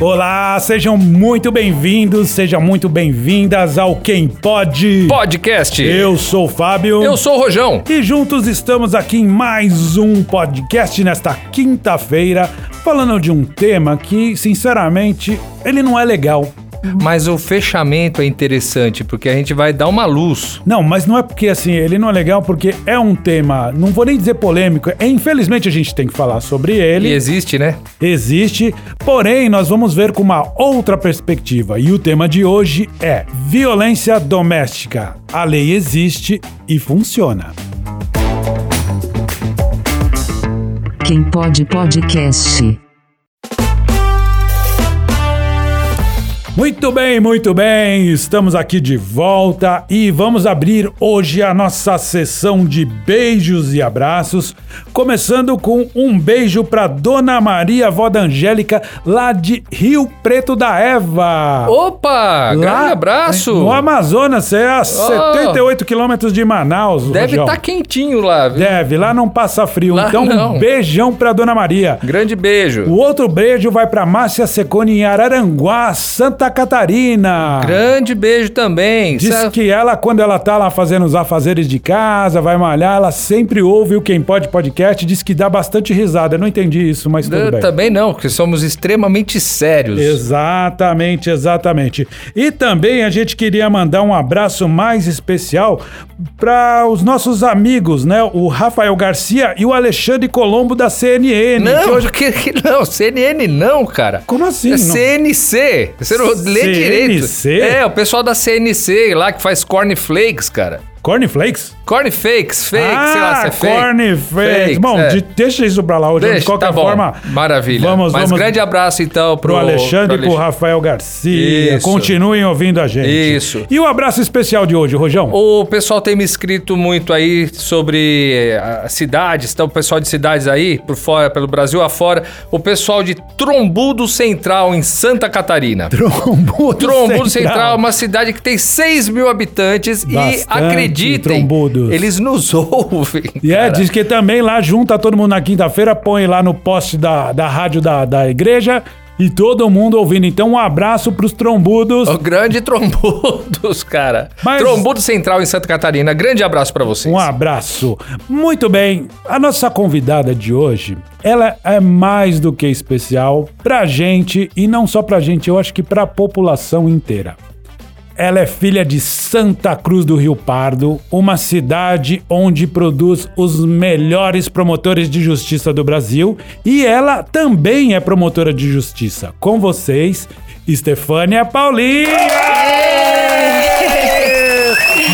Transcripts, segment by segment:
Olá, sejam muito bem-vindos, sejam muito bem-vindas ao Quem Pode Podcast. Eu sou o Fábio. Eu sou o Rojão. E juntos estamos aqui em mais um podcast nesta quinta-feira, falando de um tema que, sinceramente, ele não é legal. Mas o fechamento é interessante, porque a gente vai dar uma luz. Não, mas não é porque assim, ele não é legal porque é um tema, não vou nem dizer polêmico, é infelizmente a gente tem que falar sobre ele. E existe, né? Existe, porém nós vamos ver com uma outra perspectiva. E o tema de hoje é violência doméstica. A lei existe e funciona. Quem pode podcast. Muito bem, muito bem, estamos aqui de volta e vamos abrir hoje a nossa sessão de beijos e abraços, começando com um beijo para Dona Maria Vó da Angélica, lá de Rio Preto da Eva. Opa! grande abraço! No Amazonas, é a 78 quilômetros de Manaus. Deve estar tá quentinho lá, viu? Deve, lá não passa frio. Lá então, não. um beijão para Dona Maria. Grande beijo. O outro beijo vai para Márcia Secone em Araranguá, Santa Catarina. Grande beijo também. Diz que ela, quando ela tá lá fazendo os afazeres de casa, vai malhar, ela sempre ouve o Quem Pode Podcast, diz que dá bastante risada. Eu não entendi isso, mas tudo Eu bem. também não, porque somos extremamente sérios. Exatamente, exatamente. E também a gente queria mandar um abraço mais especial para os nossos amigos, né? O Rafael Garcia e o Alexandre Colombo da CNN. que Não, hoje- que, que não, CNN não, cara. Como assim? É Não- CNC. Você não lê CNC? direito. É, o pessoal da CNC lá que faz cornflakes, cara. Cornflakes? Cornflakes, fake, sei lá, se é fake. cornflakes. Bom, é. de- deixa isso pra lá hoje. de Deixa, qualquer tá forma, Maravilha. Vamos, Mas vamos grande abraço então pro, pro Alexandre e pro Rafael Garcia. Isso. Continuem ouvindo a gente. Isso. E o abraço especial de hoje, Rojão? O pessoal tem me escrito muito aí sobre eh, cidades, então o pessoal de cidades aí, por fora, pelo Brasil afora, o pessoal de Trombudo Central, em Santa Catarina. Trombudo, Trombudo Central é uma cidade que tem 6 mil habitantes Bastante e acreditem, trombudos. eles nos ouvem. E é, cara. diz que também lá junta todo mundo na quinta-feira, põe lá no poste da, da rádio da, da igreja e todo mundo ouvindo. Então, um abraço pros trombudos. O grande Trombudos, cara. Mas- Trombudo Central em Santa Catarina. Grande abraço pra vocês. Um abraço. Muito bem, a nossa convidada de hoje, ela é mais do que especial pra gente e não só pra gente, eu acho que pra população inteira. Ela é filha de Santa Cruz do Rio Pardo, uma cidade onde produz os melhores promotores de justiça do Brasil, e ela também é promotora de justiça. Com vocês, Estefânia Paulinha!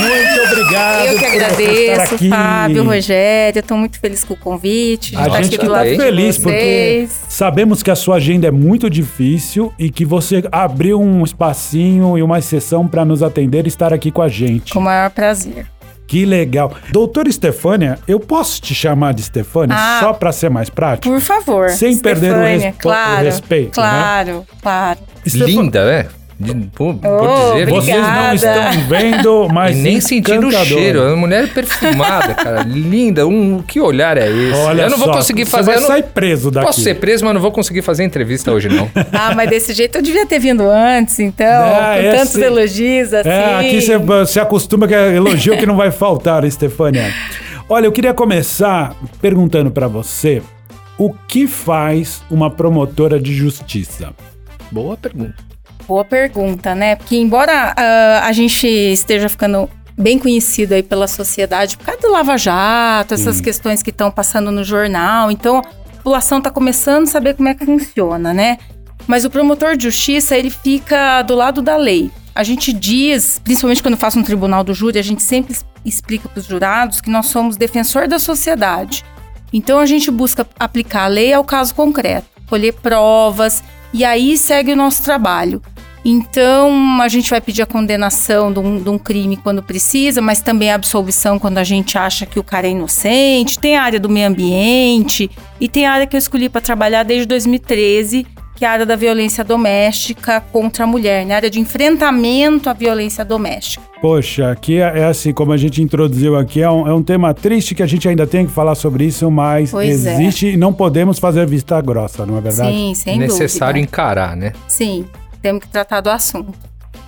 Muito obrigado. Eu que por você estar agradeço, aqui. Fábio, Rogério. Estou muito feliz com o convite. de A gente tá de feliz porque vocês. sabemos que a sua agenda é muito difícil e que você abriu um espacinho e uma exceção para nos atender e estar aqui com a gente. Com o maior prazer. Que legal. Doutora Estefânia, eu posso te chamar de Estefânia Ah. só para ser mais prático? Por favor. Sem perder o Estefânia, respo- o claro, respeito, né? Claro, claro. Estefânia, Linda, né? De- Por, por Oh, dizer, Vocês não estão vendo, mas E nem sentindo o cheiro. É uma mulher perfumada, cara. Linda. Um, que olhar é esse? Olha eu não vou só, conseguir você fazer. vai eu não- sair preso daqui. Posso ser preso, mas não vou conseguir fazer entrevista hoje, não. Ah, mas desse jeito eu devia ter vindo antes, então. É, com esse- tantos elogios assim. É, aqui você se acostuma que é elogio que não vai faltar, Estefânia. Olha, eu queria começar perguntando pra você o que faz uma promotora de justiça? Boa pergunta. Boa pergunta, né? Porque embora ah, a gente esteja ficando bem conhecido aí pela sociedade por causa do Lava Jato, essas Sim. questões que estão passando no jornal, então a população está começando a saber como é que funciona, né? Mas o promotor de justiça, ele fica do lado da lei. A gente diz, principalmente quando faço no tribunal do júri, a gente sempre explica para os jurados que nós somos defensor da sociedade. Então a gente busca aplicar a lei ao caso concreto, colher provas e aí segue o nosso trabalho. Então, a gente vai pedir a condenação de um, de um crime quando precisa, mas também a absolvição quando a gente acha que o cara é inocente. Tem a área do meio ambiente e tem a área que eu escolhi para trabalhar desde 2013, que é a área da violência doméstica contra a mulher, né? A área de enfrentamento à violência doméstica. Poxa, aqui é, é assim, como a gente introduziu aqui, é um, é um tema triste que a gente ainda tem que falar sobre isso, mas Pois é. existe e não podemos fazer vista grossa, não é verdade? Sim, sem Necessário dúvida. encarar, né? Sim, temos que tratar do assunto.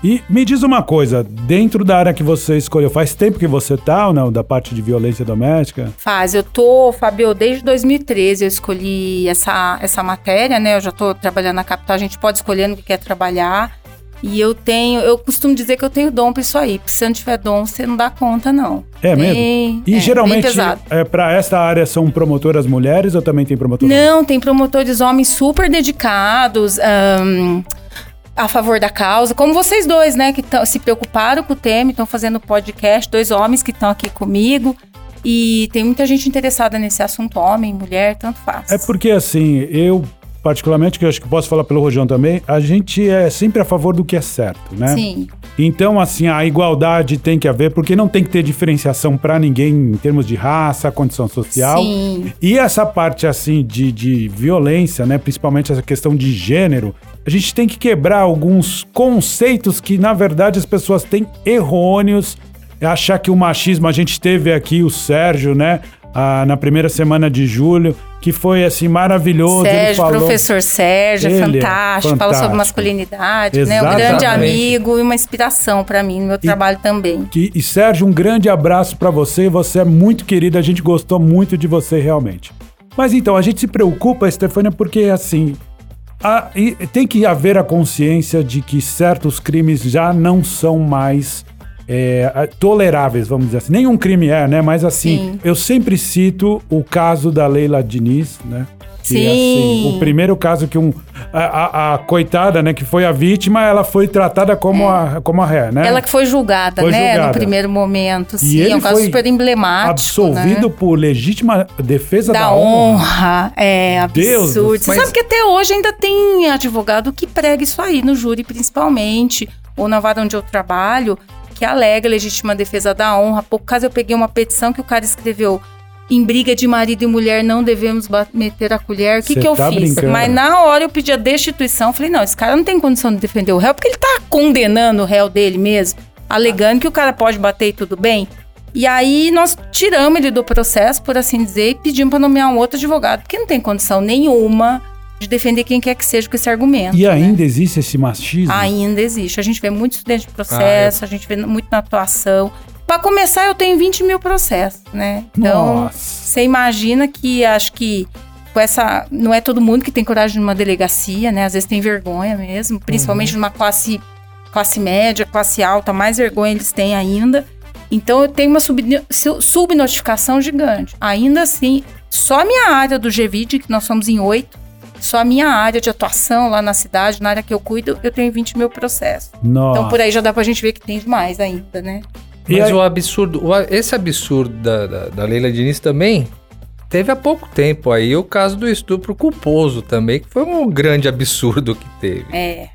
E me diz uma coisa, dentro da área que você escolheu, faz tempo que você tá ou não, da parte de violência doméstica? Faz, eu tô, Fabio, desde 2013 eu escolhi essa, essa matéria, né? Eu já tô trabalhando na capital, a gente pode escolher no que quer trabalhar. E eu tenho, eu costumo dizer que eu tenho dom pra isso aí. Porque se você não tiver dom, você não dá conta, não. É mesmo? Bem- E é, geralmente, é, para esta área são promotoras mulheres ou também tem promotoras Não, tem promotores homens super dedicados ahn, a favor da causa, como vocês dois, né, que tão- se preocuparam com o tema, estão fazendo podcast, dois homens que estão aqui comigo. E tem muita gente interessada nesse assunto, homem, mulher, tanto faz. É porque assim, eu particularmente, que eu acho que posso falar pelo Rojão também, a gente é sempre a favor do que é certo, né? Sim, Então, assim, a igualdade tem que haver, porque não tem que ter diferenciação pra ninguém em termos de raça, condição social. sim. E essa parte, assim, de, de violência, né? Principalmente essa questão de gênero, a gente tem que quebrar alguns conceitos que, na verdade, as pessoas têm errôneos. Achar que o machismo, a gente teve aqui o Sérgio, né? ah, na primeira semana de julho, que foi, assim, maravilhoso. Sérgio, falou... professor Sérgio, Ele é fantástico, fala sobre fantástico. masculinidade, né? Um grande Exatamente. amigo e uma inspiração pra mim no meu trabalho também. Que- e Sérgio, um grande abraço pra você. Você é muito querido, a gente gostou muito de você realmente. Mas então, a gente se preocupa, Stefânia, porque assim. A- e tem que haver a consciência de que certos crimes já não são mais é, toleráveis, vamos dizer assim. Nenhum crime é, né? Mas assim, Sim. eu sempre cito o caso da Leila Diniz, né? Que, Sim. assim, o primeiro caso que um, a, a- a coitada, né, que foi a vítima, ela foi tratada como, a, como a ré, né? Ela que foi julgada, Foi né? julgada. No primeiro momento. E Sim, ele é um caso foi super emblemático. absolvido né? por legítima defesa da, da honra. É Deus do absurdo. Você céu. sabe que até hoje ainda tem advogado que prega isso aí no júri, principalmente, ou na vara onde eu trabalho, que alega legítima defesa da honra. Pouco caso eu peguei uma petição que o cara escreveu. Em briga de marido e mulher não devemos meter a colher. O que, Cê que eu tá fiz? brincando. Mas na hora eu pedi a destituição. Falei, não, esse cara não tem condição de defender o réu, porque ele tá condenando o réu dele mesmo, alegando que o cara pode bater e tudo bem. E aí nós tiramos ele do processo, por assim dizer, e pedimos para nomear um outro advogado, porque não tem condição nenhuma de defender quem quer que seja com esse argumento. E né? ainda existe esse machismo? Ainda existe. A gente vê muito estudante de processo, Ah, a gente vê muito na atuação. Para começar, eu tenho 20 mil processos, né? Então, Nossa. você imagina que acho que com essa. Não é todo mundo que tem coragem numa delegacia, né? Às vezes tem vergonha mesmo, principalmente numa classe, classe média, classe alta, mais vergonha eles têm ainda. Então eu tenho uma subnotificação gigante. Ainda assim, só a minha área do GVID, que nós somos em oito, só a minha área de atuação lá na cidade, na área que eu cuido, eu tenho 20 mil processos. Nossa. Então por aí já dá pra gente ver que tem demais ainda, né? Mas aí- o absurdo, o esse absurdo da, da, da Leila Diniz também teve há pouco tempo aí o caso do estupro culposo também, que foi um grande absurdo que teve. É.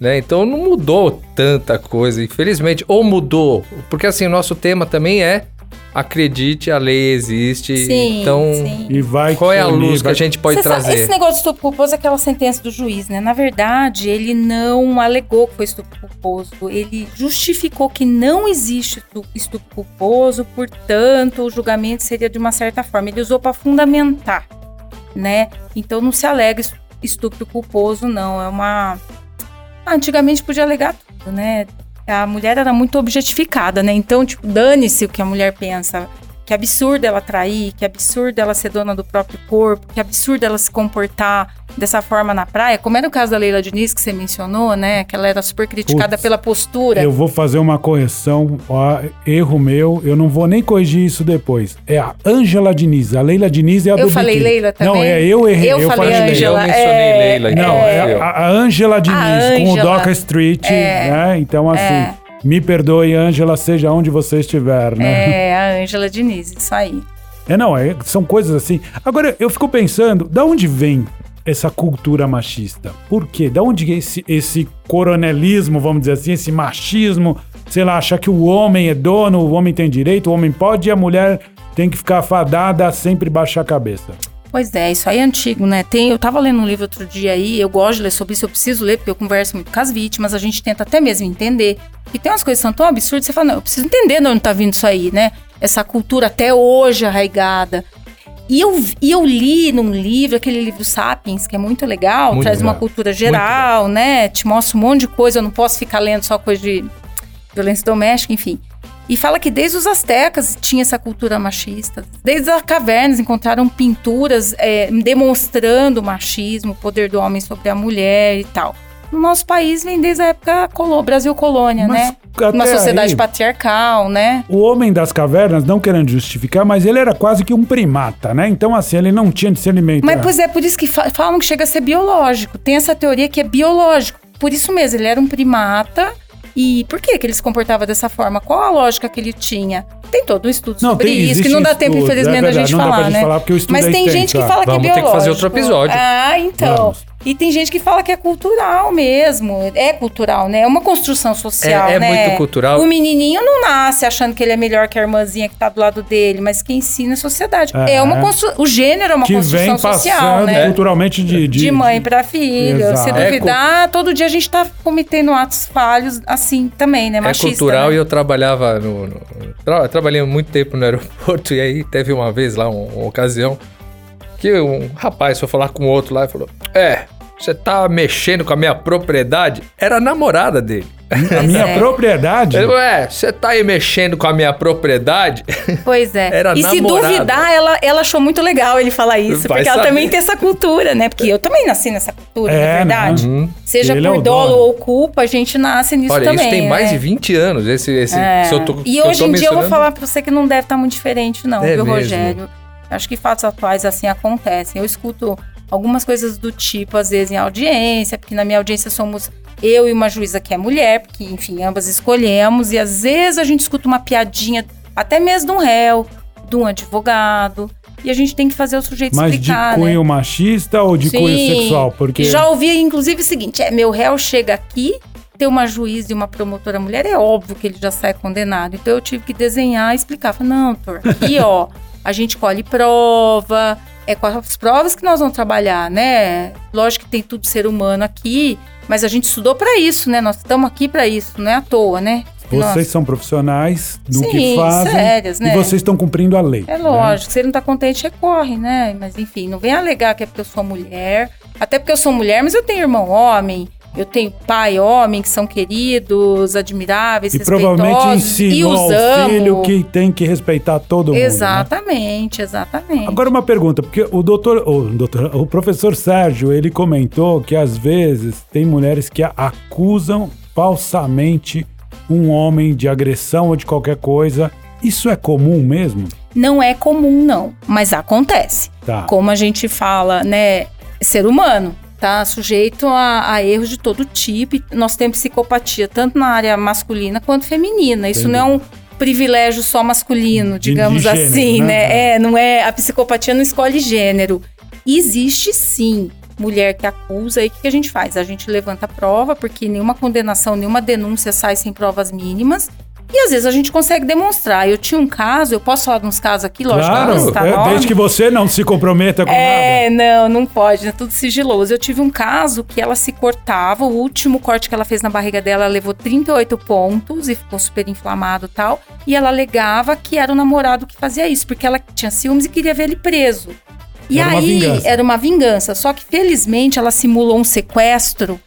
né? Então não mudou tanta coisa, infelizmente. Ou mudou, porque assim, o nosso tema também é acredite, a lei existe. Sim, então, sim. E vai qual é a luz que a gente pode Você sabe, trazer? esse negócio de estupro culposo é aquela sentença do juiz, né? Na verdade, ele não alegou que foi estupro culposo. Ele justificou que não existe estu- estupro culposo, portanto, o julgamento seria de uma certa forma. Ele usou para fundamentar, né? Então não se alega es- estupro culposo, não. É uma. Ah, antigamente podia alegar tudo, né? A mulher era muito objetificada, né? Então, tipo, dane-se o que a mulher pensa. Que absurdo ela trair, que absurdo ela ser dona do próprio corpo, que absurdo ela se comportar dessa forma na praia. Como era o caso da Leila Diniz, que você mencionou, né? Que ela era super criticada Putz, pela postura. Eu vou fazer uma correção, ó, erro meu, eu não vou nem corrigir isso depois. É a Ângela Diniz, a Leila Diniz é a Eu do falei biquíni. Leila também? Não, é, eu errei. Eu falei Leila. Ângela. Eu mencionei é, Leila, então. Não, é eu. a, a Ângela Diniz com o. Doca Street, É. né? Então, assim, É. me perdoe, Ângela, seja onde você estiver, né? É, a Ângela Diniz, isso aí. É, não, é- são coisas assim. Agora, eu fico pensando, da onde vem essa cultura machista? Por quê? Da onde esse, esse coronelismo, vamos dizer assim, esse machismo, sei lá, achar que o homem é dono, o homem tem direito, o homem pode e a mulher tem que ficar fadada a sempre baixar a cabeça? Pois é, isso aí é antigo, né? Tem, eu tava lendo um livro outro dia aí, eu gosto de ler sobre isso, eu preciso ler, porque eu converso muito com as vítimas, a gente tenta até mesmo entender. E tem umas coisas que são tão absurdas, você fala, não, eu preciso entender de onde tá vindo isso aí, né? Essa cultura até hoje arraigada. E eu, e eu li num livro, aquele livro Sapiens, que é muito legal, Muito traz uma legal. cultura geral, né? Te mostra um monte de coisa, eu não posso ficar lendo só coisa de violência doméstica, enfim. E fala que desde os astecas tinha essa cultura machista. Desde as cavernas encontraram pinturas é, demonstrando o machismo, o poder do homem sobre a mulher e tal. No nosso país vem desde a época colo Brasil colônia, Mas né? Uma sociedade aí- patriarcal, né? O homem das cavernas, não querendo justificar, mas ele era quase que um primata, né? Então, assim, ele não tinha discernimento. Mas pois é, por isso que fa- falam que chega a ser biológico. Tem essa teoria que é biológico. Por isso mesmo, ele era um primata. E por que, que ele se comportava dessa forma? Qual a lógica que ele tinha? Tem todo um estudo Não, sobre tem- isso, que não dá tempo, estudo, infelizmente, é da verdade, gente não dá falar, pra gente né? falar porque o estudo Mas é tem extenso, gente que ah. fala que é Vamos ter que biológico. fazer outro episódio. Ah, então. Vamos. E tem gente que fala que é cultural mesmo. É cultural, né? É uma construção social, É- é né? muito cultural. O menininho não nasce achando que ele é melhor que a irmãzinha que tá do lado dele, mas quem ensina é a sociedade. É. É, uma constru... O gênero é uma que construção vem social, passando né? culturalmente de, de, de mãe de- pra filho. Exato. Se É duvidar, todo dia a gente tá cometendo atos falhos assim também, né? É Machista, cultural né? e eu trabalhava no. no- tra- eu trabalhei muito tempo no aeroporto e aí teve uma vez lá, um- uma ocasião, que um rapaz foi falar com outro lá e falou: É, você tá mexendo com a minha propriedade? Era a namorada dele. A minha é. propriedade. Ele falou: É, você tá aí mexendo com a minha propriedade? Pois é. Era e se namorada. duvidar, ela, ela achou muito legal ele falar isso, Vai porque ela saber. também tem essa cultura, né? Porque eu também nasci nessa cultura, É, não é verdade? né? Seja Ele é por o dolo ou culpa, a gente nasce nisso Olha, também. isso tem mais né? de 20 anos. Esse, esse É. se eu tô- E eu hoje tô em dia eu vou falar pra você que não deve estar muito diferente, não, É viu, mesmo. Rogério? Acho que fatos atuais assim acontecem. Eu escuto algumas coisas do tipo, às vezes, em audiência, porque na minha audiência somos eu e uma juíza que é mulher, porque, enfim, ambas escolhemos, e às vezes a gente escuta uma piadinha, até mesmo de um réu, de um advogado, e a gente tem que fazer o sujeito Mas de explicar, cunho né? machista ou de cunho Sim. sexual? Porque Já ouvi, inclusive, o seguinte: é, meu réu chega aqui, tem uma juíza e uma promotora mulher, é óbvio que ele já sai condenado. Então eu tive que desenhar e explicar. Falei, não, doutor, aqui, ó, a gente colhe prova, é com as provas que nós vamos trabalhar, né? Lógico que tem tudo ser humano aqui, mas a gente estudou pra isso, né? Nós estamos aqui pra isso, não é à toa, né? vocês Nossa, são profissionais do Sim, que fazem sérias, né? e vocês estão cumprindo a lei. É né? lógico, se ele não tá contente, recorre, né? Mas enfim, não vem alegar que é porque eu sou mulher. Até porque eu sou mulher, mas eu tenho irmão homem, eu tenho pai homem, que são queridos, admiráveis, E provavelmente respeitosos. e ensinou os ao amo. filho que tem que respeitar todo mundo. né? Exatamente, exatamente. Agora uma pergunta, porque o doutor, o doutor, o professor Sérgio, ele comentou que às vezes tem mulheres que acusam falsamente um homem de agressão ou de qualquer coisa. Isso é comum mesmo? Não é comum, não, mas acontece. Tá. Como a gente fala, né? Ser humano. Tá sujeito a, a erros de todo tipo. E nós temos psicopatia tanto na área masculina quanto feminina. Isso Entendi. não é um privilégio só masculino, digamos gênero, assim, né? né? É, não é. A psicopatia não escolhe gênero. Existe sim mulher que acusa, aí o que, que a gente faz? A gente levanta a prova, porque nenhuma condenação, nenhuma denúncia sai sem provas mínimas. E às vezes a gente consegue demonstrar. Eu tinha um caso, eu posso falar de uns casos aqui, lógico, claro, não citar é, nome. desde que você não se comprometa com É, nada. não, não pode, é tudo sigiloso. Eu tive um caso que ela se cortava, o último corte que ela fez na barriga dela ela levou 38 pontos e ficou super inflamado e tal. E ela alegava que era o namorado que fazia isso, porque ela tinha ciúmes e queria ver ele preso. E Era uma aí vingança. era uma vingança, só que felizmente ela simulou um sequestro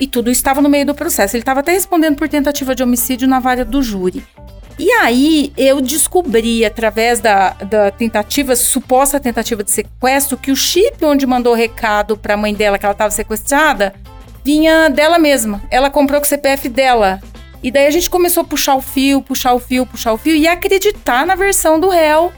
e tudo estava no meio do processo. Ele estava até respondendo por tentativa de homicídio na vara do júri. E aí eu descobri, através da, da tentativa, suposta tentativa de sequestro, que o chip onde mandou o recado para a mãe dela que ela estava sequestrada vinha dela mesma. Ela comprou com o CPF dela. E daí a gente começou a puxar o fio, puxar o fio, puxar o fio e acreditar na versão do réu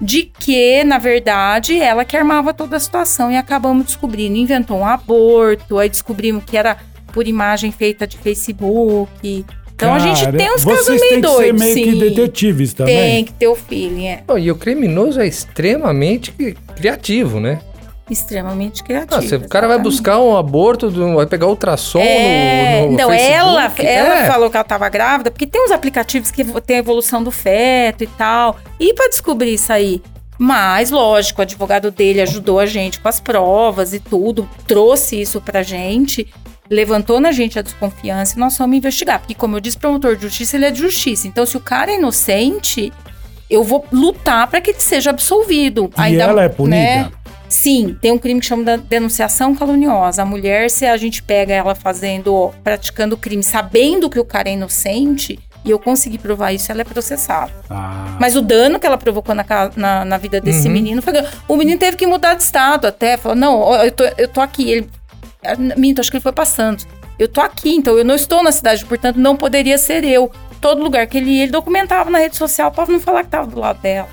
de que, na verdade, ela que armava toda a situação. E acabamos descobrindo. Inventou um aborto, aí descobrimos que era por imagem feita de Facebook. Então a gente Cara, tem uns casos meio que ser doidos, meio sim. que detetives também. Tem que ter o feeling, é. Bom, e o criminoso é extremamente cri- criativo, né? Extremamente criativo. Ah, você- o cara vai buscar um aborto, do- vai pegar ultrassom É, no, no não, Facebook. ela, ela É. falou que ela estava grávida, porque tem uns aplicativos que tem a evolução do feto e tal. E para descobrir isso aí? Mas, lógico, o advogado dele ajudou a gente com as provas e tudo, trouxe isso pra gente, levantou na gente a desconfiança e nós fomos investigar. Porque, como eu disse, o promotor de justiça, ele é de justiça. Então, se o cara é inocente, eu vou lutar para que ele seja absolvido. E ela é punida? né? Sim, tem um crime que chama da denunciação caluniosa. A mulher, se a gente pega ela fazendo, praticando crime, sabendo que o cara é inocente, e eu consegui provar isso, ela é processada. Ah, Mas o dano que ela provocou na, na, na vida desse Uhum. menino foi. O menino teve que mudar de estado até. Falou: não, eu tô, eu tô aqui. Ele. Minto, acho que ele foi passando. Eu tô aqui, então eu não estou na cidade, portanto não poderia ser eu. Todo lugar que ele ia, ele documentava na rede social pra não falar que tava do lado dela.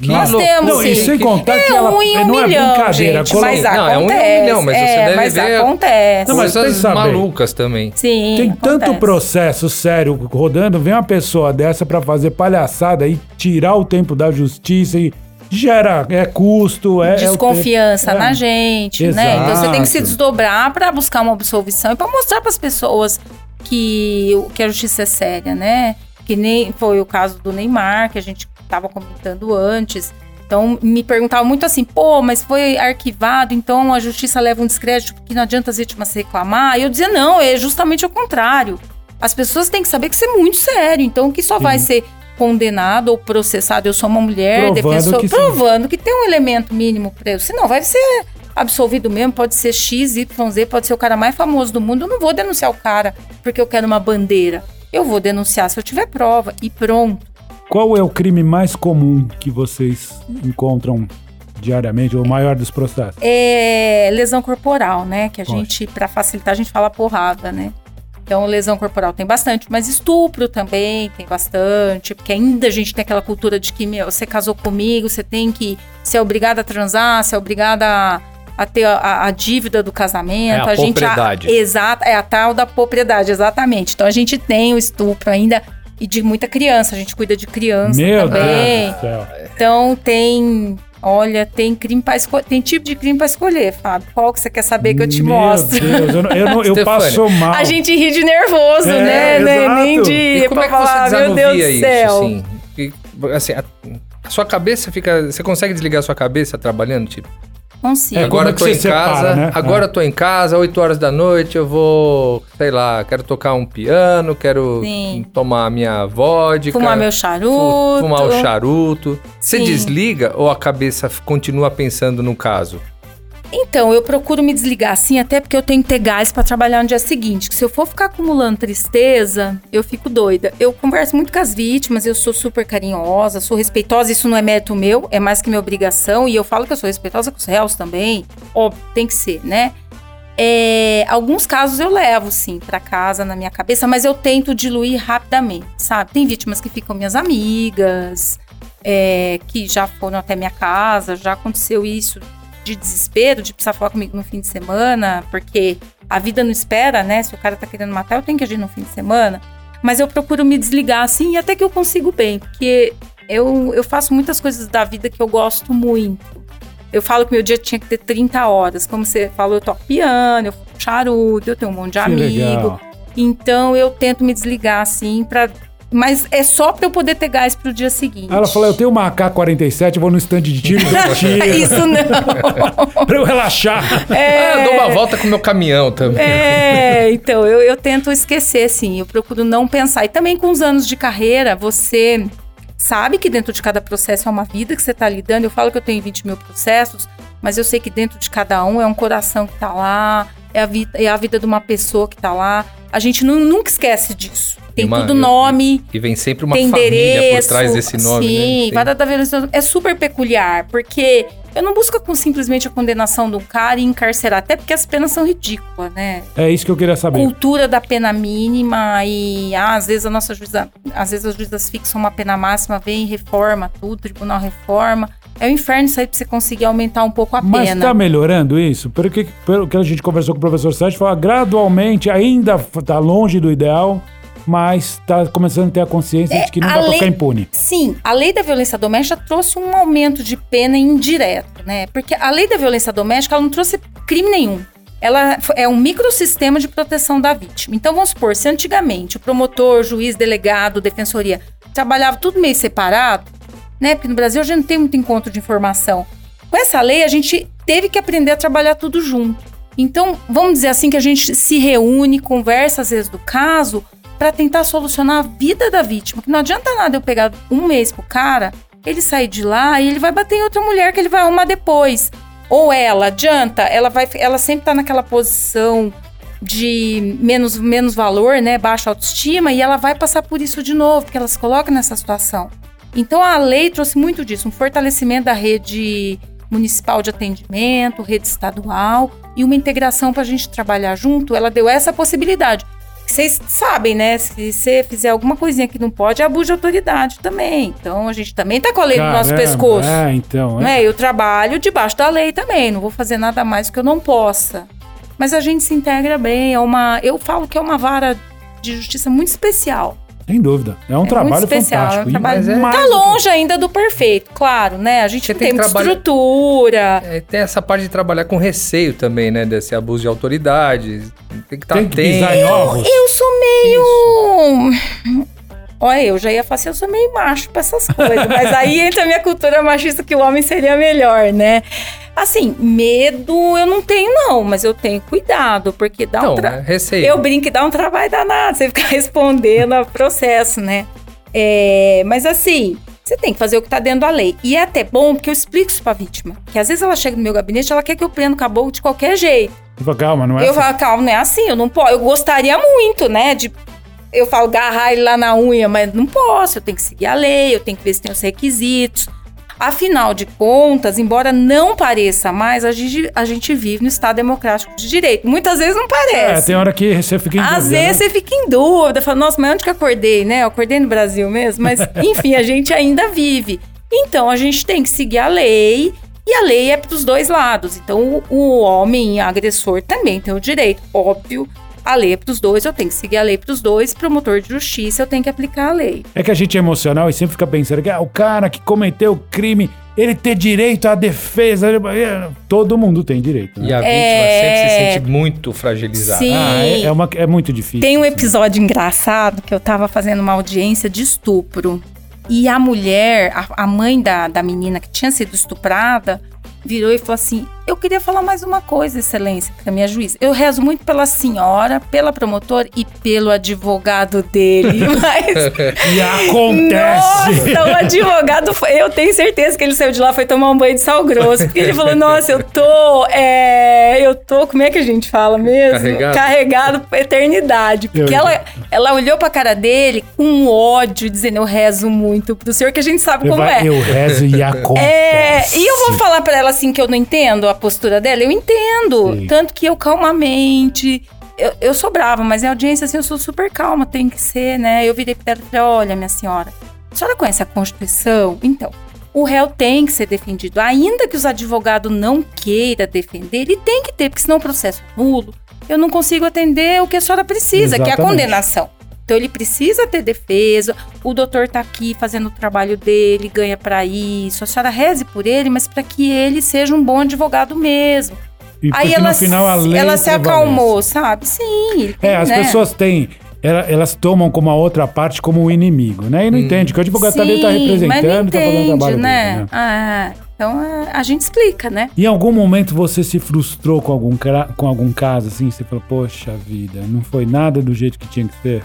Dizer, nós louco. temos. Não, sim. sem contar que É ela um em um não é milhão, brincadeira. gente, colo- mas Não, é um em um acontece. milhão, mas você é, deve mas ver- acontece. Não, mas Coisas malucas também. Sim, Tem tanto acontece. processo sério rodando, vem uma pessoa dessa pra fazer palhaçada e tirar o tempo da justiça e gera é custo, é é desconfiança tempo. na É. gente, né? Então você tem que se Exato. desdobrar pra buscar uma absolvição e pra mostrar pras pessoas que, que a justiça é séria, né? Que nem foi o caso do Neymar, que a gente tava comentando antes. Então me perguntavam muito assim, pô, mas foi arquivado, então a justiça leva um descrédito porque não adianta as vítimas reclamar. E eu dizia, não, é justamente o contrário. As pessoas têm que saber que isso é muito sério, então que só vai ser condenado ou processado. Eu sou uma mulher, Provando defensor, que sim. provando que tem um elemento mínimo preso. Senão vai ser absolvido mesmo, pode ser X, Y, Z, pode ser o cara mais famoso do mundo. Eu não vou denunciar o cara porque eu quero uma bandeira. Eu vou denunciar se eu tiver prova e pronto. Qual é o crime mais comum que vocês encontram diariamente, ou o maior dos processos? É lesão corporal, né? Que a Poxa. gente, pra facilitar, a gente fala porrada, né? Então, lesão corporal tem bastante, mas estupro também tem bastante, porque ainda a gente tem aquela cultura de que, meu, você casou comigo, você tem que ser obrigada a transar, você é obrigada a, a ter a, a dívida do casamento. É a gente propriedade. Exato, é a tal da propriedade, exatamente. Então, a gente tem o estupro ainda e de muita criança, a gente cuida de criança Meu também. Deus do céu. Então tem, olha, tem crime para escolher, tem tipo de crime para escolher, Fábio. Qual que você quer saber que eu te Meu mostro? Deus, eu, não- eu, não- eu passo mal. A gente ri de nervoso, É, né? né? Nem de E como é que você falar, meu Deus do isso, céu. assim? E, assim, a, a sua cabeça fica... Você consegue desligar a sua cabeça trabalhando, tipo? Consigo. É, agora é eu que tô você em separa, casa, né? agora É. eu tô em casa, 8 horas da noite, eu vou, sei lá, quero tocar um piano, quero Sim. tomar a minha vodka. Fumar meu charuto. Fumar o charuto. Você Sim. desliga ou a cabeça continua pensando no caso? Então, eu procuro me desligar assim, até porque eu tenho que ter gás pra trabalhar no dia seguinte. Se eu for ficar acumulando tristeza, eu fico doida. Eu converso muito com as vítimas, eu sou super carinhosa, sou respeitosa. Isso não é mérito meu, é mais que minha obrigação. E eu falo que eu sou respeitosa com os réus também. Óbvio, tem que ser, né? É, alguns casos eu levo, sim, pra casa na minha cabeça, mas eu tento diluir rapidamente, sabe? Tem vítimas que ficam minhas amigas, é, que já foram até minha casa, já aconteceu isso de desespero, de precisar falar comigo no fim de semana, porque a vida não espera, né? Se o cara tá querendo matar, eu tenho que agir no fim de semana. Mas eu procuro me desligar assim, e até que eu consigo bem, porque eu, eu faço muitas coisas da vida que eu gosto muito. Eu falo que meu dia tinha que ter 30 horas. Como você falou, eu toco piano, eu fumo charuto, eu tenho um monte de Que amigo. legal. Então eu tento me desligar assim para mas é só pra eu poder ter gás pro dia seguinte. Ela falou: Eu tenho uma AK-47, eu vou no stand de tiro, tiro, Isso não. pra eu relaxar. Ah, eu dou uma volta com o meu caminhão também. É, então eu, eu tento esquecer, assim, eu procuro não pensar. E também com os anos de carreira, você sabe que dentro de cada processo é uma vida que você tá lidando. Eu falo que eu tenho 20 mil processos, mas eu sei que dentro de cada um é um coração que tá lá, é a, vida, é a vida de uma pessoa que tá lá. A gente nu- nunca esquece disso. Tem Uma- tudo eu- nome, E vem sempre uma tem família endereço. por trás desse nome, sim, né? Vara da violência é super peculiar, porque eu não busco com simplesmente a condenação do cara e encarcerar, até porque as penas são ridículas, né? É isso que eu queria saber. Cultura da pena mínima e ah, às vezes a nossa juíza, às vezes as juízas fixam uma pena máxima, vem e reforma tudo, tribunal reforma. É o inferno isso aí pra você conseguir aumentar um pouco a Mas pena. tá melhorando isso? Pelo que, pelo que a gente conversou com o professor Sérgio, fala gradualmente, ainda tá longe do ideal, mas tá começando a ter a consciência de que não É, dá lei- ficar impune. Sim, a lei da violência doméstica trouxe um aumento de pena indireto, né? Porque a lei da violência doméstica ela não trouxe crime nenhum. Ela é um microsistema de proteção da vítima. Então vamos supor, se antigamente o promotor, juiz, delegado, defensoria trabalhava tudo meio separado, né? Porque no Brasil a gente não tem muito encontro de informação. Com essa lei, a gente teve que aprender a trabalhar tudo junto. Então, vamos dizer assim que a gente se reúne, conversa às vezes do caso, para tentar solucionar a vida da vítima. Que não adianta nada eu pegar um mês pro cara, ele sair de lá e ele vai bater em outra mulher que ele vai arrumar depois. Ou ela, adianta, ela vai, ela sempre tá naquela posição de menos, menos valor, né, baixa autoestima, e ela vai passar por isso de novo, porque ela se coloca nessa situação. Então a lei trouxe muito disso, um fortalecimento da rede municipal de atendimento, rede estadual e uma integração para a gente trabalhar junto. Ela deu essa possibilidade. Vocês sabem, né? Se você fizer alguma coisinha que não pode, é abuso de autoridade também. Então a gente também tá com a lei no nosso pescoço. É, então. É. Eu trabalho debaixo da lei também. Não vou fazer nada mais que eu não possa. Mas a gente se integra bem. É uma, eu falo que é uma vara de justiça muito especial. Sem dúvida. É um É trabalho muito especial, fantástico. é um trabalho- Mas é- Tá longe ainda do perfeito, claro, né? A gente Você tem tem que muita trabalhar- estrutura. É, tem essa parte de trabalhar com receio também, né? Desse abuso de autoridade. Tem que estar Tem que atento. pisar em ovos. Eu sou meio. Olha, eu já ia falar assim, eu sou meio macho pra essas coisas. mas aí entra a minha cultura machista que o homem seria melhor, né? Assim, medo eu não tenho, não, mas eu tenho cuidado, porque dá um Então, tra... é receio. Eu brinco que dá um trabalho danado, você ficar respondendo a processo, né? É, mas assim, você tem que fazer o que tá dentro da lei. E é até bom porque eu explico isso pra vítima. Que às vezes ela chega no meu gabinete, ela quer que eu prenda o caboclo de qualquer jeito. Eu falo, Calma, não é Eu assim. falo, calma, não é assim, eu não posso. Eu gostaria muito, né? De. Eu falo, agarrar ele lá na unha, mas não posso. Eu tenho que seguir a lei, eu tenho que ver se tem os requisitos. Afinal de contas, embora não pareça mais, a gente, a gente vive no Estado Democrático de Direito. Muitas vezes não É, parece. tem hora que você fica em Às dúvida, vezes né? você fica em dúvida, fala, nossa, mas onde que eu acordei, né? Eu acordei no Brasil mesmo, mas enfim, a gente ainda vive. Então a gente tem que seguir a lei e a lei é para os dois lados. Então o, o homem agressor também tem o direito, óbvio. A lei é para os dois, eu tenho que seguir a lei para os dois. Promotor de justiça, eu tenho que aplicar a lei. É que a gente é emocional e sempre fica pensando que ah, o cara que cometeu o crime, ele ter direito à defesa. Todo mundo tem direito. E Né? a vítima É. sempre se sente muito fragilizada. Sim. Ah, é, é uma, é muito difícil. Tem um assim. episódio engraçado que eu tava fazendo uma audiência de estupro. E a mulher, a, a mãe da, da menina que tinha sido estuprada, virou e falou assim: Eu queria falar mais uma coisa, Excelência, porque a minha juíza. Eu rezo muito pela senhora, pela promotora e pelo advogado dele. Mas. E acontece! Nossa, o advogado foi. Eu tenho certeza que ele saiu de lá, foi tomar um banho de sal grosso. Porque ele falou: Nossa, eu tô. É, eu tô. Como é que a gente fala mesmo? Carregado. Carregado pra eternidade. Porque Eu- ela, ela olhou pra cara dele com ódio, dizendo: Eu rezo muito pro senhor, que a gente sabe Eu, como vai- é. eu rezo e acontece. É, e eu vou falar pra ela assim que eu não entendo a postura dela, eu entendo. Sim. Tanto que eu calmamente. Eu, eu sou brava, mas em audiência assim eu sou super calma, tem que ser, né? Eu virei pra ela e falei: olha, minha senhora, a senhora conhece a Constituição? Então, o réu tem que ser defendido. Ainda que os advogados não queiram defender, ele tem que ter, porque senão o processo é nulo. Eu não consigo atender o que a senhora precisa, que é a Exatamente. condenação. Então ele precisa ter defesa. O doutor tá aqui fazendo o trabalho dele, ganha pra isso. A senhora reze por ele, mas para que ele seja um bom advogado mesmo. E Aí ela, no final a lei ela se acalmou, sabe? Sim. tem, É, as né? pessoas têm. ela- Elas tomam como a outra parte como um inimigo, né? E não entende que o advogado tá ali tá Sim, mas não representando, tá fazendo trabalho né? dele, né? Ah, então é, a gente explica, né? Em algum momento você se frustrou com algum, com algum caso, assim? Você falou, poxa vida, não foi nada do jeito que tinha que ser?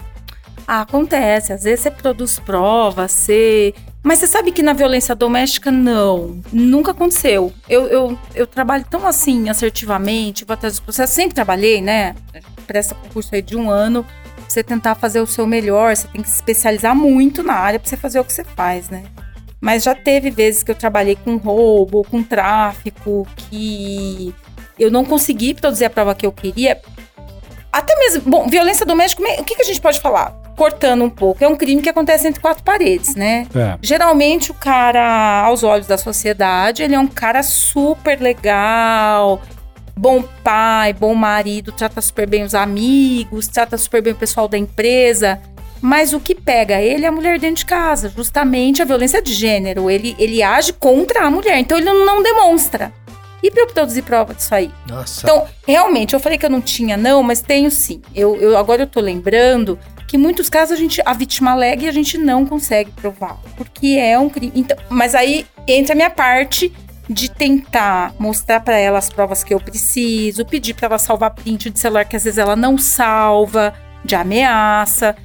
Ah, acontece. Às vezes você produz provas, você. Mas você sabe que na violência doméstica, não. Nunca aconteceu. Eu, eu, eu trabalho tão assim, assertivamente, vou atrás dos processos. Sempre trabalhei, né? Presta concurso aí de um ano. Você tentar fazer o seu melhor, você tem que se especializar muito na área pra você fazer o que você faz, né? Mas já teve vezes que eu trabalhei com roubo, com tráfico, que eu não consegui produzir a prova que eu queria. Até mesmo, bom, violência doméstica, o que, que a gente pode falar? Cortando um pouco, é um crime que acontece entre quatro paredes, né? É. Geralmente o cara, aos olhos da sociedade, ele é um cara super legal, bom pai, bom marido, trata super bem os amigos, trata super bem o pessoal da empresa. Mas o que pega ele é a mulher dentro de casa, justamente a violência de gênero. Ele, ele age contra a mulher, então ele não demonstra. E pra eu produzir prova disso aí? Nossa. Então, realmente, eu falei que eu não tinha, não, mas tenho sim. Eu, eu agora eu tô lembrando que em muitos casos a gente a vítima alega e a gente não consegue provar, porque é um crime. Então, mas aí entra a minha parte de tentar mostrar para ela as provas que eu preciso, pedir para ela salvar print de celular que às vezes ela não salva, de ameaça.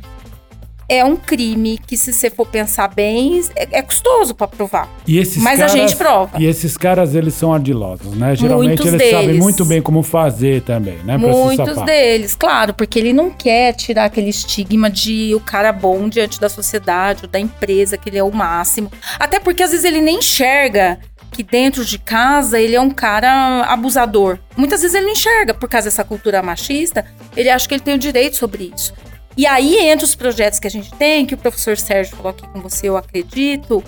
É um crime que, se você for pensar bem, é, é custoso para provar. E esses Mas caras, a gente prova. E esses caras, eles são ardilosos, né? Geralmente Muitos eles sabem deles. muito bem como fazer também, né? Pra Muitos deles, claro, porque ele não quer tirar aquele estigma de o cara bom diante da sociedade ou da empresa, que ele é o máximo. Até porque às vezes ele nem enxerga que dentro de casa ele é um cara abusador. Muitas vezes ele não enxerga por causa dessa cultura machista, ele acha que ele tem o direito sobre isso. E aí, entre os projetos que a gente tem, que o professor Sérgio falou aqui com você, eu acredito,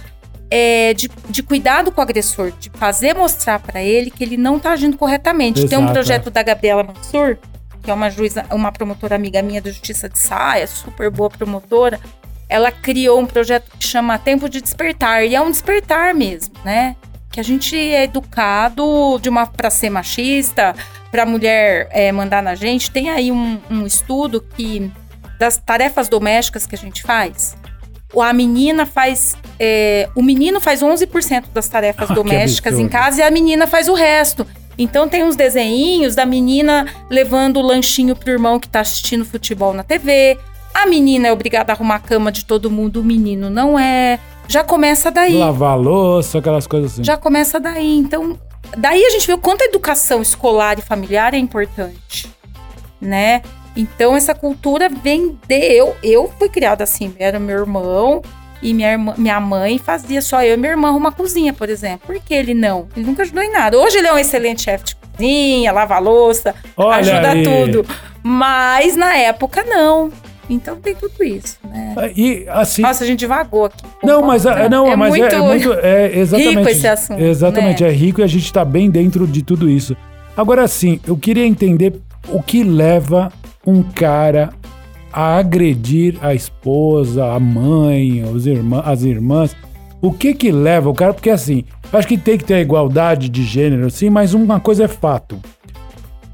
é de, de cuidado com o agressor, de fazer mostrar para ele que ele não tá agindo corretamente. Tem um Exato, projeto da Gabriela Mansur, que é uma juíza, uma promotora amiga minha da Justiça de Saia, super boa promotora. Ela criou um projeto que chama Tempo de Despertar, e é um despertar mesmo, né? Que a gente é educado de uma para ser machista, para mulher é, mandar na gente. Tem aí um, um estudo que das tarefas domésticas que a gente faz, a menina faz. é, o menino faz 11% das tarefas Ah, domésticas em casa e a menina faz o resto. Então tem uns desenhinhos da menina levando o lanchinho pro irmão que tá assistindo futebol na TV. A menina é obrigada a arrumar a cama de todo mundo, o menino não é. Já começa daí. Lavar a louça, aquelas coisas assim. Já começa daí. Então, daí a gente vê o quanto a educação escolar e familiar é importante, né? Então, essa cultura vem de eu. Eu fui criada assim, era meu irmão e minha, irmã, minha mãe fazia só eu e minha irmã uma cozinha, por exemplo. Por que ele não? Ele nunca ajudou em nada. Hoje ele é um excelente chefe de cozinha, lava a louça, Olha ajuda aí. tudo. Mas na época não. Então tem tudo isso, né? E assim. Nossa, a gente divagou aqui. Não, mas, é- não, é mas muito, é, é muito. É exatamente. rico esse assunto, Exatamente, né? é rico e a gente tá bem dentro de tudo isso. Agora sim, eu queria entender o que leva um cara a agredir a esposa, a mãe, os irmã, as irmãs. O que que leva o cara? Porque assim, acho que tem que ter igualdade de gênero, sim, mas uma coisa é fato.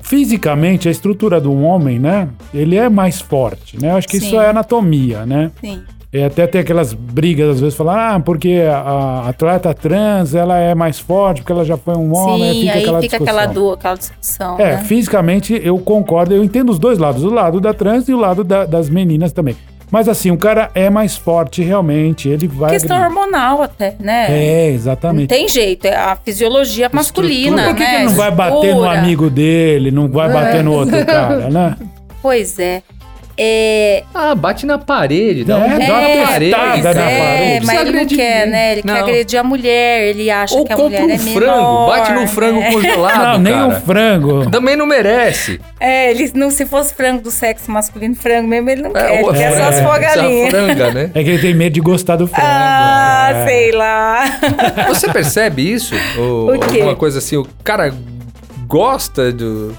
Fisicamente, a estrutura do homem, né? Ele é mais forte, né? Eu acho que isso Sim. é anatomia, né? Sim. E até tem aquelas brigas, às vezes, falar, ah, porque a, atleta trans, ela é mais forte, porque ela já foi um homem, Sim, fica aí aquela fica discussão. aquela, du- aquela discussão. É, né? fisicamente eu concordo, eu entendo os dois lados, o lado da trans e o lado da- das meninas também. Mas assim, o cara é mais forte realmente, ele vai... Questão agredir. hormonal até, né? É, Não exatamente. tem jeito, é a fisiologia masculina, Por que, né? que não vai bater no Estrutura. amigo dele, não vai bater no outro cara, né? Pois é. É, Ah, bate na parede, dá É, um uma na é, parede. na é, parede. mas ele não agredir quer, ninguém. né? Ele quer Não. agredir a mulher, ele acha Ou que a compra mulher um é frango, menor, bate no frango né? congelado, não, nem cara. um frango. Também não merece. É, ele não, se fosse frango do sexo masculino, frango mesmo, ele não quer, o- ele quer só as é, fogalinhas. Franga, né? É que ele tem medo de gostar do frango. Ah, é. sei lá. Você percebe isso? Ou O quê? alguma coisa assim, o cara gosta do...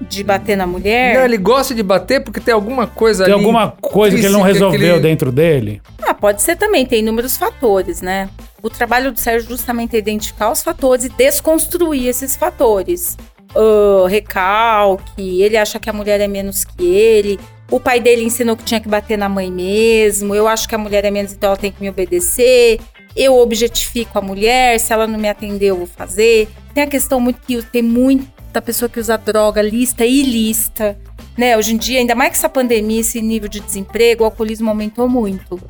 De bater na mulher? Não, ele gosta de bater porque tem alguma coisa Tem ali alguma coisa que ele não resolveu ele- dentro dele? Ah, pode ser também, tem inúmeros fatores, né? O trabalho do Sérgio justamente é identificar os fatores e desconstruir esses fatores. Ah, recalque, ele acha que a mulher é menos que ele. O pai dele ensinou que tinha que bater na mãe mesmo. Eu acho que a mulher é menos, então ela tem que me obedecer. Eu objetifico a mulher, se ela não me atender, eu vou fazer. Tem a questão muito que tem muita pessoa que usa droga lista e ilícita. Né? Hoje em dia, ainda mais que essa pandemia, esse nível de desemprego, o alcoolismo aumentou muito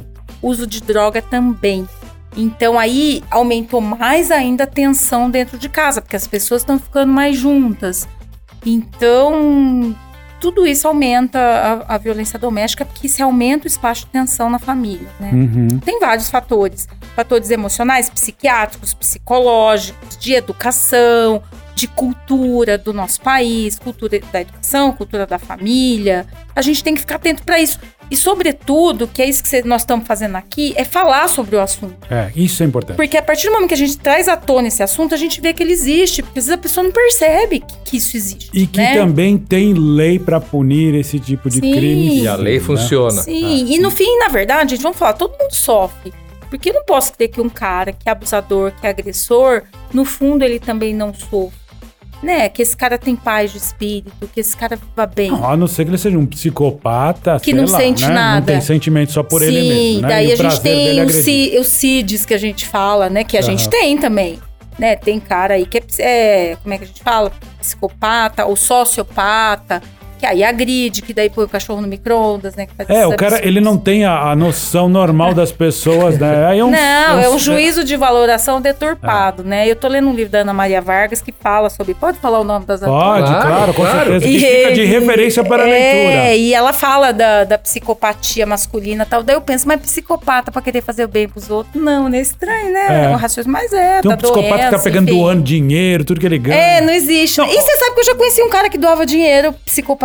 uso de droga também. Então aí aumentou mais ainda a tensão dentro de casa, porque as pessoas estão ficando mais juntas. Então, tudo isso aumenta a, a violência doméstica, porque se aumenta o espaço de tensão na família, né? Uhum. Tem vários fatores. Fatores emocionais, psiquiátricos, psicológicos, de educação, de cultura do nosso país, cultura da educação, cultura da família. A gente tem que ficar atento para isso. E, sobretudo, que é isso que nós estamos fazendo aqui, é falar sobre o assunto. É, isso é importante. Porque a partir do momento que a gente traz à tona esse assunto, a gente vê que ele existe. Porque às vezes a pessoa não percebe que, isso existe. E que né? também tem lei pra punir esse tipo de Sim. crime. E a lei né? funciona. Sim, e no fim, na verdade, gente, vamos falar, todo mundo sofre. Porque eu não posso crer que um cara que é abusador, que é agressor, no fundo ele também não sofre. Né, que esse cara tem paz de espírito, que esse cara viva bem. A não ser que ele seja um psicopata, Que não lá, sente né? Não nada. tem sentimento só por ele mesmo, né? daí E a gente tem é o agredir. ci- os CIDs que a gente fala, né? Que a gente Aham. tem também. Né? Tem cara aí que é, é, como é que a gente fala? Psicopata ou sociopata, que aí agride, que daí põe o cachorro no micro-ondas, né? que faz É, o cara, ele não tem a, a noção normal das pessoas, né? Aí é um, Não, é um é juízo de valoração deturpado, né? Eu tô lendo um livro da Ana Maria Vargas que fala sobre. Pode falar o nome das Pode, Claro, claro, com claro. certeza. Que fica de referência para a é, leitura. e ela fala da, da psicopatia masculina e tal. Daí eu penso, mas psicopata pra querer fazer o bem pros outros? Não, né? Estranho, né? É. O raciocínio, mas é, Tem um tá psicopata que tá doença, pegando enfim. doando dinheiro, tudo que ele ganha. É, não existe. Não, e você sabe que eu já conheci um cara que doava dinheiro,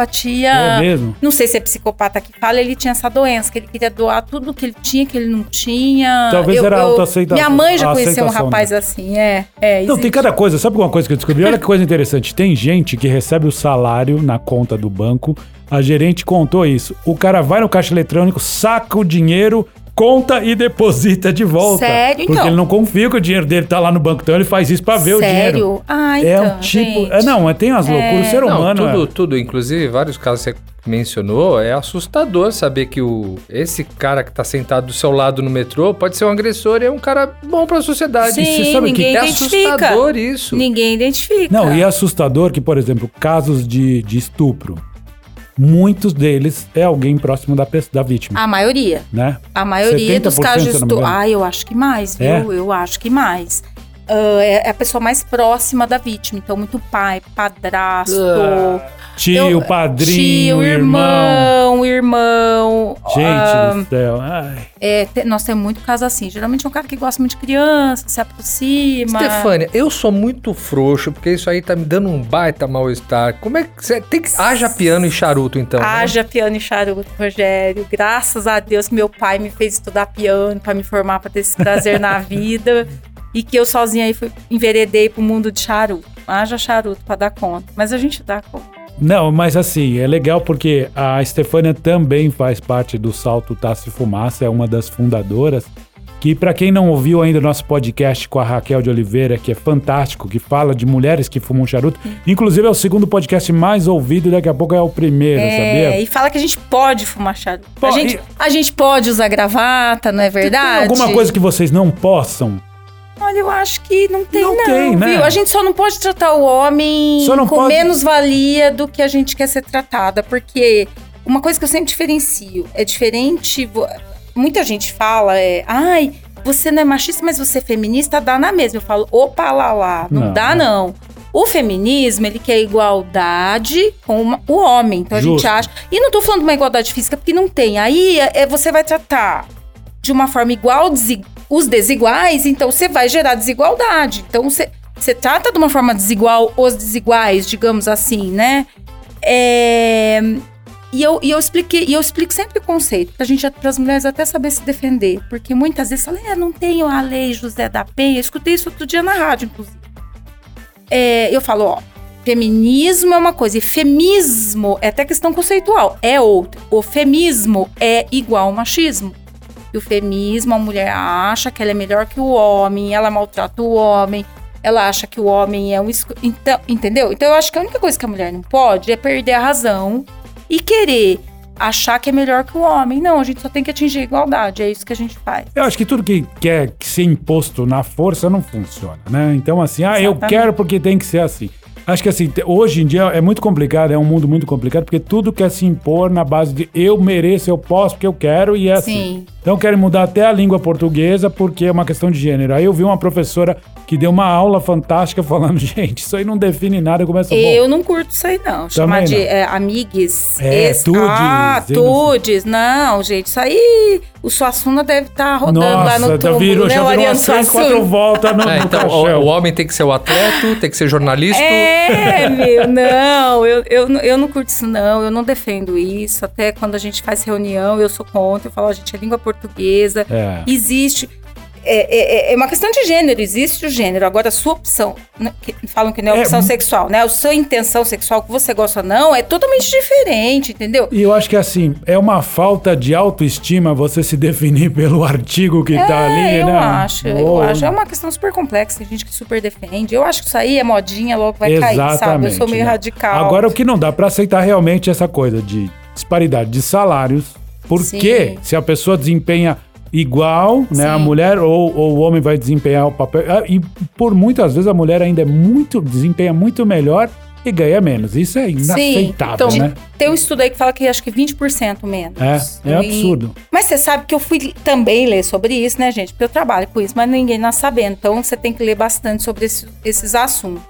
psicopatia. É mesmo? Não sei se é psicopata que fala, ele tinha essa doença, que ele queria doar tudo que ele tinha, que ele não tinha. Talvez era a autoaceitação- Minha mãe já conheceu um aceitação rapaz assim, é. é Não, tem cada coisa. Sabe uma coisa que eu descobri? Olha que coisa interessante. Tem gente que recebe o salário na conta do banco. A gerente contou isso. O cara vai no caixa eletrônico, saca o dinheiro, conta e deposita de volta. Sério? Porque Então. ele não confia que o dinheiro dele tá lá no banco. Então ele faz isso pra ver o dinheiro. Sério? Ah, É então, um tipo. gente. É, não, é, tem umas loucuras. O ser Não, humano. tudo, é- tudo, inclusive, vários casos que você mencionou, é assustador saber que o, esse cara que tá sentado do seu lado no metrô pode ser um agressor e é um cara bom pra sociedade. Sim, você sabe que ninguém é identifica. assustador isso. Ninguém identifica. Não, e é assustador que, por exemplo, casos de, de estupro. Muitos deles é alguém próximo da, da vítima, A maioria. né? A maioria dos 70%, casos engano. Ah, eu acho que mais, viu? É? Eu acho que mais. Ah, é é a pessoa mais próxima da vítima. Então, muito pai, padrasto, Tio, Eu- padrinho, tio, irmão. irmão, irmão. Gente ah, do céu. Ai. é, te- nós temos muito caso assim. Geralmente é um cara que gosta muito de criança, se aproxima. Stefânia, eu sou muito frouxo, porque isso aí tá me dando um baita mal-estar. Como é que você tem que. Haja piano e charuto, então. né? Haja piano e charuto, Rogério. Graças a Deus que meu pai me fez estudar piano pra me formar, pra ter esse prazer na vida. E que eu sozinha aí fui, enveredei pro mundo de charuto. Haja charuto pra dar conta. Mas a gente dá conta. Não, mas assim, é legal porque a Estefânia também faz parte do Salto Taça e Fumaça, é uma das fundadoras. Que pra quem não ouviu ainda o nosso podcast com a Raquel de Oliveira, que é fantástico, que fala de mulheres que fumam charuto, inclusive é o segundo podcast mais ouvido e daqui a pouco é o primeiro, É, sabia? e fala que a gente pode fumar charuto. Pô, a, gente, e- a gente pode usar gravata, não é verdade? Tem alguma coisa que vocês não possam? Olha, eu acho que não tem, Não não. tem, né? viu? A gente só não pode tratar o homem com pode- menos valia do que a gente quer ser tratada, porque uma coisa que eu sempre diferencio é diferente. Muita gente fala, é, ai, você não é machista, mas você é feminista, dá na mesma. Eu falo, opa, lá, lá, não, Não, dá, não. O feminismo, ele quer igualdade com uma- o homem. Então a Justo. gente acha. E não tô falando de uma igualdade física, porque não tem. Aí é, você vai tratar de uma forma igual desi- os desiguais, então você vai gerar desigualdade. Então você, trata de uma forma desigual os desiguais, digamos assim, né? É, E eu, e eu expliquei, e eu explico sempre o conceito, pra gente, para as mulheres até saber se defender. Porque muitas vezes falam, é, não tenho a lei José da Penha. Eu escutei isso outro dia na rádio, inclusive. É, eu falo, ó, feminismo é uma coisa, e femismo é até questão conceitual, é outra. O femismo é igual ao machismo. E o femismo, a mulher acha que ela é melhor que o homem, ela maltrata o homem, ela acha que o homem é um. esco- Então, entendeu? Então eu acho que a única coisa que a mulher não pode é perder a razão e querer achar que é melhor que o homem. Não, a gente só tem que atingir a igualdade, é isso que a gente faz. Eu acho que tudo que quer ser imposto na força não funciona, né? Então, assim, ah, eu quero porque tem que ser assim. Acho que assim, hoje em dia é muito complicado, é um mundo muito complicado, porque tudo quer se impor na base de eu mereço, eu posso, porque eu quero, e é assim. Então querem mudar até a língua portuguesa porque é uma questão de gênero. Aí eu vi uma professora que deu uma aula fantástica falando, gente, isso aí não define nada, começa Eu não curto isso aí, não. Chamar Também de não. é, amigues. É, tudes, Ah, não tudes. Não, gente, isso aí. O Suassuna deve estar rodando lá no Nossa, túmulo, virou, né? já o virou umas três, quatro voltas no, É, no então, o, o homem tem que ser o atleta, tem que ser jornalista. É, meu, não, eu, eu, não- eu não curto isso, não, eu não defendo isso. Até quando a gente faz reunião, eu sou contra, eu falo, gente, é língua portuguesa, É. existe. é, é, é uma questão de gênero, existe o gênero. Agora, a sua opção, né, que falam que não é É, opção m- sexual, né? A sua intenção sexual, que você gosta ou não, é totalmente diferente, entendeu? E eu acho que assim, é uma falta de autoestima você se definir pelo artigo que tá ali, É, eu né? acho, eu acho. É uma questão super complexa, tem gente que super defende. Eu acho que isso aí é modinha, logo vai cair, sabe? Eu sou meio né? radical. Agora, o que não dá pra aceitar realmente é essa coisa de disparidade de salários, porque Sim. se a pessoa desempenha igual, né, a Sim. mulher ou, ou o homem vai desempenhar o papel, ah, e por muitas vezes a mulher ainda é muito, desempenha muito melhor e ganha menos. Isso é inaceitável, então, né? Tem um estudo aí que fala que acho que 20% menos. É, é E- absurdo. Mas você sabe que eu fui também ler sobre isso, né, gente? Porque eu trabalho com isso, mas ninguém tá sabendo. Então você tem que ler bastante sobre esse- esses assuntos.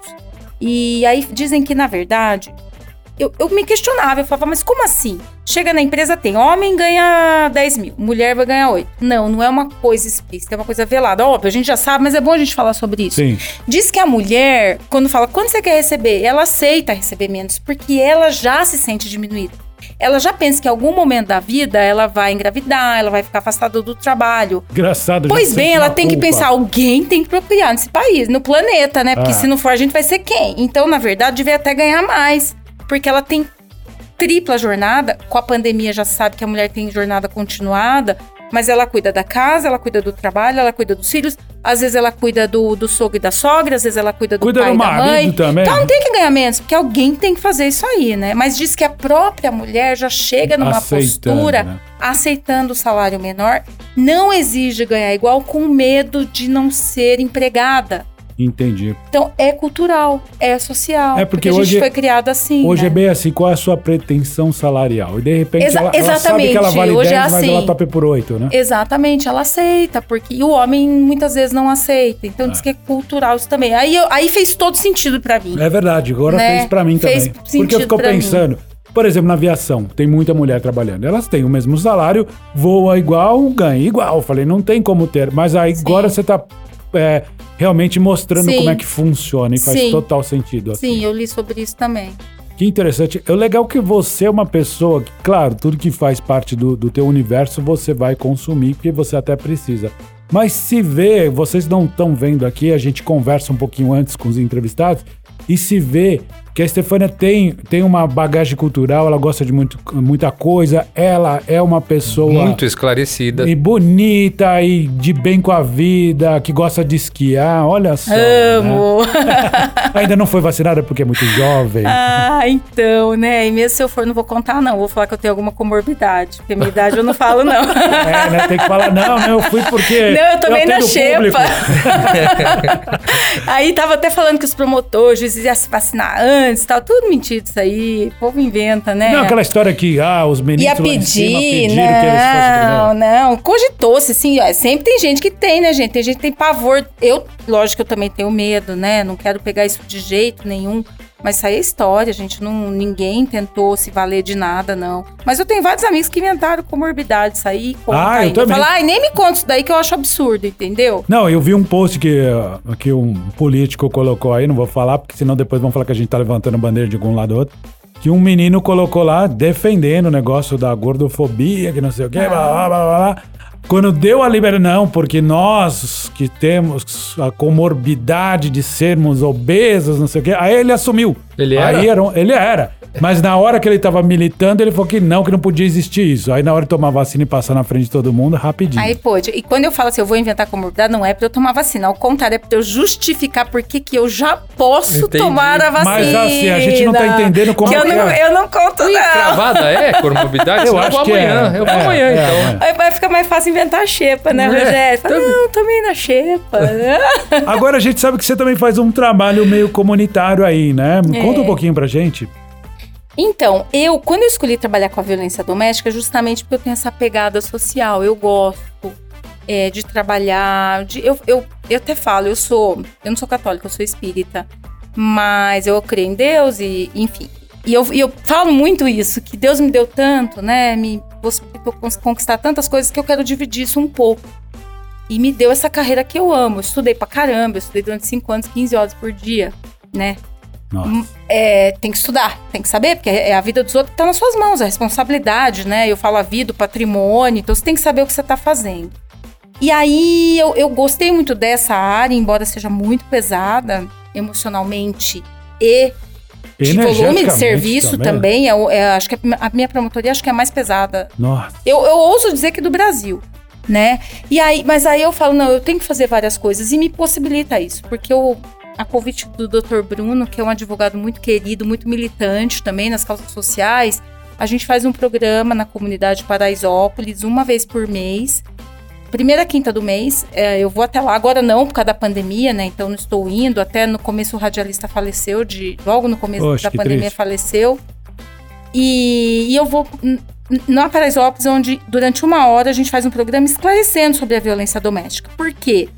E aí dizem que, na verdade, eu, eu me questionava, eu falava, mas como assim? Chega na empresa, tem homem ganha 10 mil, mulher vai ganhar 8. Não, não é uma coisa explícita, é uma coisa velada. Óbvio, a gente já sabe, mas é bom a gente falar sobre isso. Sim. Diz que a mulher, quando fala quanto você quer receber, ela aceita receber menos, porque ela já se sente diminuída. Ela já pensa que em algum momento da vida ela vai engravidar, ela vai ficar afastada do trabalho. Engraçado. Pois bem, ela tem que culpa. pensar, alguém tem que procriar nesse país, no planeta, né? Porque Ah. se não for, a gente vai ser quem? Então, na verdade, devia até ganhar mais. Porque ela tem tripla jornada. Com a pandemia já sabe que a mulher tem jornada continuada. Mas ela cuida da casa, ela cuida do trabalho, ela cuida dos filhos. Às vezes ela cuida do, do sogro e da sogra, às vezes ela cuida do Cuida pai do e da marido mãe. também. Então não tem que ganhar menos, porque alguém tem que fazer isso aí, né? Mas diz que a própria mulher já chega numa Aceitando, postura né? aceitando o salário menor, não exige ganhar igual com medo de não ser empregada. Entendi. Então é cultural, é social. É porque a hoje- gente foi criado assim. Hoje né? é bem assim, qual é a sua pretensão salarial? E de repente Exa- ela, ela sabe que ela vale hoje 10, é mas assim. ela topa por 8, né? Exatamente, ela aceita, porque e o homem muitas vezes não aceita. Então diz que é cultural isso também. Aí, eu- aí fez todo sentido pra mim. É verdade, agora Né? fez pra mim Fez também. Porque eu fico pra mim. pensando, por exemplo, na aviação, tem muita mulher trabalhando. Elas têm o mesmo salário, voa igual, ganha igual. Falei, não tem como ter. Mas aí agora você tá é, realmente mostrando Sim. como é que funciona e faz Sim. total sentido. assim. Sim, eu li sobre isso também. Que interessante. É legal que você é uma pessoa que, claro, tudo que faz parte do, do teu universo você vai consumir, porque você até precisa. Mas se vê, vocês não estão vendo aqui, a gente conversa um pouquinho antes com os entrevistados, e se vê que a Estefânia tem, tem uma bagagem cultural, ela gosta de muito, muita coisa, ela é uma pessoa Muito esclarecida. e bonita e de bem com a vida, que gosta de esquiar, olha só. né? Amo! Ainda não foi vacinada porque é muito jovem. ah, então, né? E mesmo se eu for, não vou contar, não. Vou falar que eu tenho alguma comorbidade. Porque minha idade eu não falo, não. É, né? Tem que falar, não, não, eu fui porque. Não, eu tomei na atendo xepa. aí tava até falando que os promotores se vacinar antes tal. Tudo mentira isso aí. O povo inventa, né? Não, aquela história que, ah, os meninos Ia em cima pedir, pediram que eles fossem não, não. Cogitou-se, assim, ó, sempre tem gente que tem, né, gente? Tem gente que tem pavor. Eu, lógico eu também tenho medo, né? Não quero pegar isso de jeito nenhum. Mas aí é história, gente. Não, ninguém tentou se valer de nada, não. Mas eu tenho vários amigos que inventaram comorbidade, aí. conta Ah, eu ainda. também. Fala, ai, nem me conta isso daí que eu acho absurdo, entendeu? Não, eu vi um post que, uh, que um político colocou aí, não vou falar, porque senão depois vão falar que a gente tá levantando bandeira de algum lado ou outro. Que um menino colocou lá defendendo o negócio da gordofobia, que não sei o quê, blá, blá, blá, blá, blá. Quando deu a liberdade, não, porque nós que temos a comorbidade de sermos obesos, não sei o quê, aí ele assumiu. Ele era? Aí um- ele era. Mas na hora que ele tava militando, ele falou que não, que não podia existir isso. Aí na hora de tomar vacina e passar na frente de todo mundo, rapidinho. Aí pode. E quando eu falo assim, eu vou inventar comorbidade, não é pra eu tomar vacina. Ao contrário, é pra eu justificar por que que eu já posso Entendi. tomar a vacina. Mas, assim, a gente não tá entendendo como que eu que não, é. eu não conto, não. Cravada é comorbidade? Eu acho que é. amanhã. Eu vou É, amanhã, é, então. é. Aí vai ficar mais fácil inventar a xepa, né, É, Rogério? Fala, também. não, tomei na xepa. Agora a gente sabe que você também faz um trabalho meio comunitário aí, né? É. Conta um pouquinho pra gente. Então, eu, quando eu escolhi trabalhar com a violência doméstica, justamente porque eu tenho essa pegada social, eu gosto é, de trabalhar. de- eu, eu, eu até falo, eu sou. Eu não sou católica, eu sou espírita. Mas eu creio em Deus e, enfim. E eu, e eu falo muito isso, que Deus me deu tanto, né? Me possibilitou conquistar tantas coisas que eu quero dividir isso um pouco. E me deu essa carreira que eu amo. Eu estudei pra caramba, eu estudei durante 5 anos, 15 horas por dia, né? É, tem que estudar, tem que saber, porque é a vida dos outros que tá nas suas mãos, a responsabilidade, né? Eu falo a vida, o patrimônio, então você tem que saber o que você tá fazendo. E aí eu, eu gostei muito dessa área, embora seja muito pesada emocionalmente e de volume de serviço também. é o- é, acho que a minha promotoria acho que é a mais pesada Nossa. eu, eu ouso dizer que do Brasil, né? E aí, mas aí eu falo, não, eu tenho que fazer várias coisas e me possibilita isso, porque eu, a convite do Dr. Bruno, que é um advogado muito querido, muito militante também nas causas sociais, a gente faz um programa na comunidade Paraisópolis uma vez por mês. Primeira quinta do mês, é, eu vou até lá. Agora não, por causa da pandemia, né? Então não estou indo. Até no começo o radialista faleceu, de logo no começo Poxa, da pandemia triste. faleceu. E, e eu vou na Paraisópolis, onde durante uma hora a gente faz um programa esclarecendo sobre a violência doméstica. Por quê?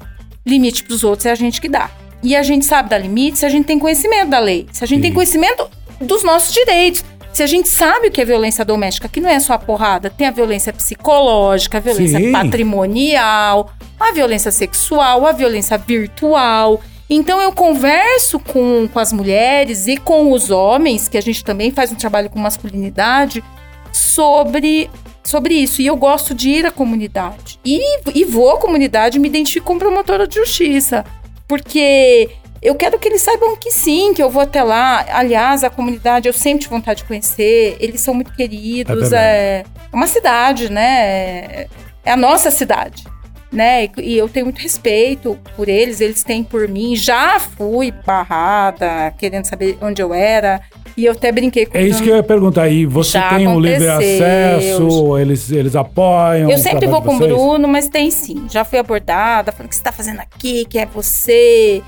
Limite para os outros é a gente que dá. E a gente sabe dar limite se a gente tem conhecimento da lei, se a gente Sim. tem conhecimento dos nossos direitos. Se a gente sabe o que é violência doméstica, que não é só a porrada, tem a violência psicológica, a violência Sim. patrimonial, a violência sexual, a violência virtual. Então eu converso com, com as mulheres e com os homens, que a gente também faz um trabalho com masculinidade, sobre, sobre isso. E eu gosto de ir à comunidade. E, e vou à comunidade e me identifico como promotora de justiça. Porque eu quero que eles saibam que sim, que eu vou até lá. Aliás, a comunidade eu sempre tive vontade de conhecer. Eles são muito queridos. verdade. É, é uma cidade, né? É, é a nossa cidade. Né? E, e eu tenho muito respeito por eles, eles têm por mim. Já fui barrada, querendo saber onde eu era. E eu até brinquei com É isso que eu ia perguntar aí. Você Já tem o livre acesso, eles, eles apoiam. Eu sempre vou com o? Bruno, mas tem sim. Já fui abordada, falando o que você tá fazendo aqui, que é você.